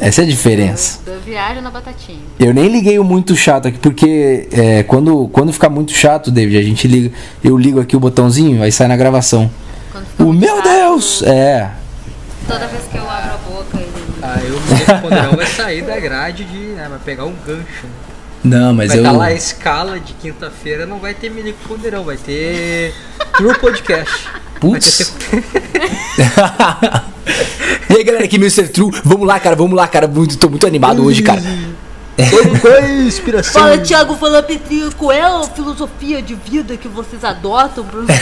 Essa é a diferença. Viaja na batatinha. Eu nem liguei o muito chato aqui, porque é, quando, quando ficar muito chato, David, a gente liga. Eu ligo aqui o botãozinho, aí sai na gravação. O meu chato, Deus! É. Toda vez que eu abro a boca, ele. Aí o Mineiro Ponderão vai sair da grade de. Né, vai pegar um gancho. Né? Não, mas Vai eu. estar lá a escala de quinta-feira, não vai ter Milico Ponderão, vai ter True Podcast. Vai ter Putz. e aí, galera, aqui Mr. True. Vamos lá, cara, vamos lá, cara. Muito, tô muito animado hoje, cara. Qual é a inspiração? Fala, Thiago Fala Petri, qual é a filosofia de vida que vocês adotam? Bruno?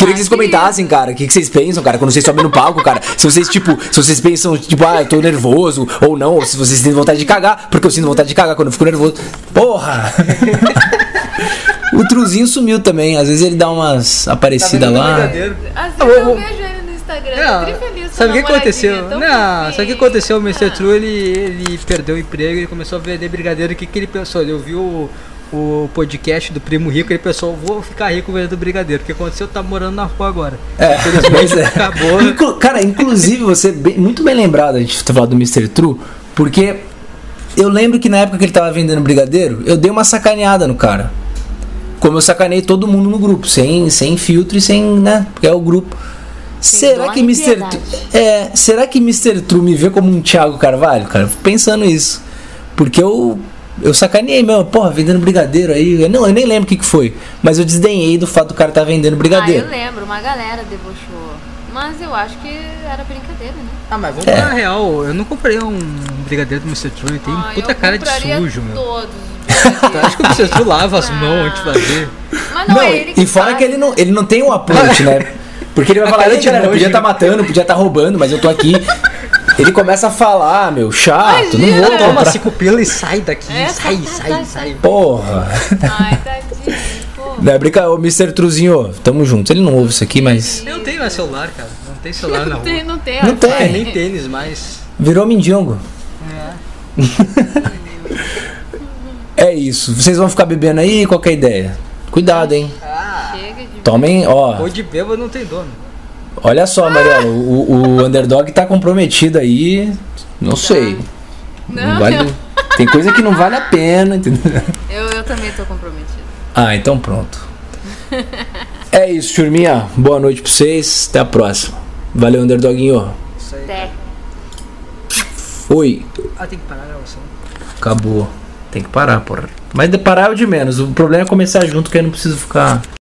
Queria que vocês comentassem, cara, o que, que vocês pensam, cara, quando vocês sobem no palco, cara. Se vocês, tipo, se vocês pensam, tipo, ah, eu tô nervoso, ou não, ou se vocês têm vontade de cagar, porque eu sinto vontade de cagar quando eu fico nervoso. Porra! O Truzinho sumiu também, às vezes ele dá umas aparecidas lá. Brigadeiro. Às Ah, vezes eu eu vou- vejo ele no Instagram, Não, eu tô feliz sabe o que aconteceu? tão Não, sabe o que aconteceu? O Mr. Ah. True ele, ele perdeu o emprego e começou a vender brigadeiro. O que, que ele pensou? Ele ouviu o, o podcast do Primo Rico e ele pensou: vou ficar rico vendendo brigadeiro. O que aconteceu? Tá morando na rua agora. É, pois é. acabou. Inclu- cara, inclusive, você bem- muito bem lembrado a gente falado do Mr. True, porque eu lembro que na época que ele tava vendendo brigadeiro, eu dei uma sacaneada no cara. Como eu sacanei todo mundo no grupo, sem, sem filtro e sem, né? Porque é o grupo. será que Mr. é, será que Mr. True me vê como um Thiago Carvalho, cara? Fico pensando isso. Porque eu eu sacaneei mesmo, porra, vendendo brigadeiro aí. Eu Não, eu nem lembro o que, que foi, mas eu desdenhei do fato do cara estar vendendo Ah, brigadeiro. eu lembro, uma galera debochou. Mas eu acho que era brincadeira, né? Ah, mas vamos É. falar a real. Eu não comprei um brigadeiro do Mr. True. Ele tem Ah, puta cara de sujo, meu. Todos. Eu acho que o Mr. True lava as mãos antes de fazer. Mas não, Não, é ele que e fora faz. que ele não, ele não tem um approach, né? Porque ele vai A falar, cara "Ei, de galera, nojo. podia estar matando, podia estar roubando, mas eu tô aqui. Ele começa a falar, meu, chato, não Imagina. vou Toma comprar. cinco pila e sai daqui. É, sai, sai, sai, sai, sai. Porra. Ai, tadinho. pô. Não é brinca, ô Mr. Truzinho, tamo junto. Ele não ouve isso aqui, mas Eu não tenho mais celular, cara. Não tem celular na Não rua. tem, não tem. Não ó. tem. É, nem tênis mais. virou mindingo. É isso. Vocês vão ficar bebendo aí? Qual que é a ideia? Cuidado, hein? Chega de. Tomem, ó. Ou de bêbado não tem dono. Olha só, Mariela, o, o underdog tá comprometido aí. Não sei. Não Não, vale- eu, Tem coisa que não vale a pena, entendeu? eu, eu também tô comprometida. Ah, então pronto. É isso, turminha. Boa noite pra vocês. Até a próxima. Valeu, underdoguinho. Isso aí. Até. Oi. Ah, tem que parar a gravação. Acabou. Tem que parar, porra. Mas de parar é o de menos. O problema é começar junto, que aí não preciso ficar.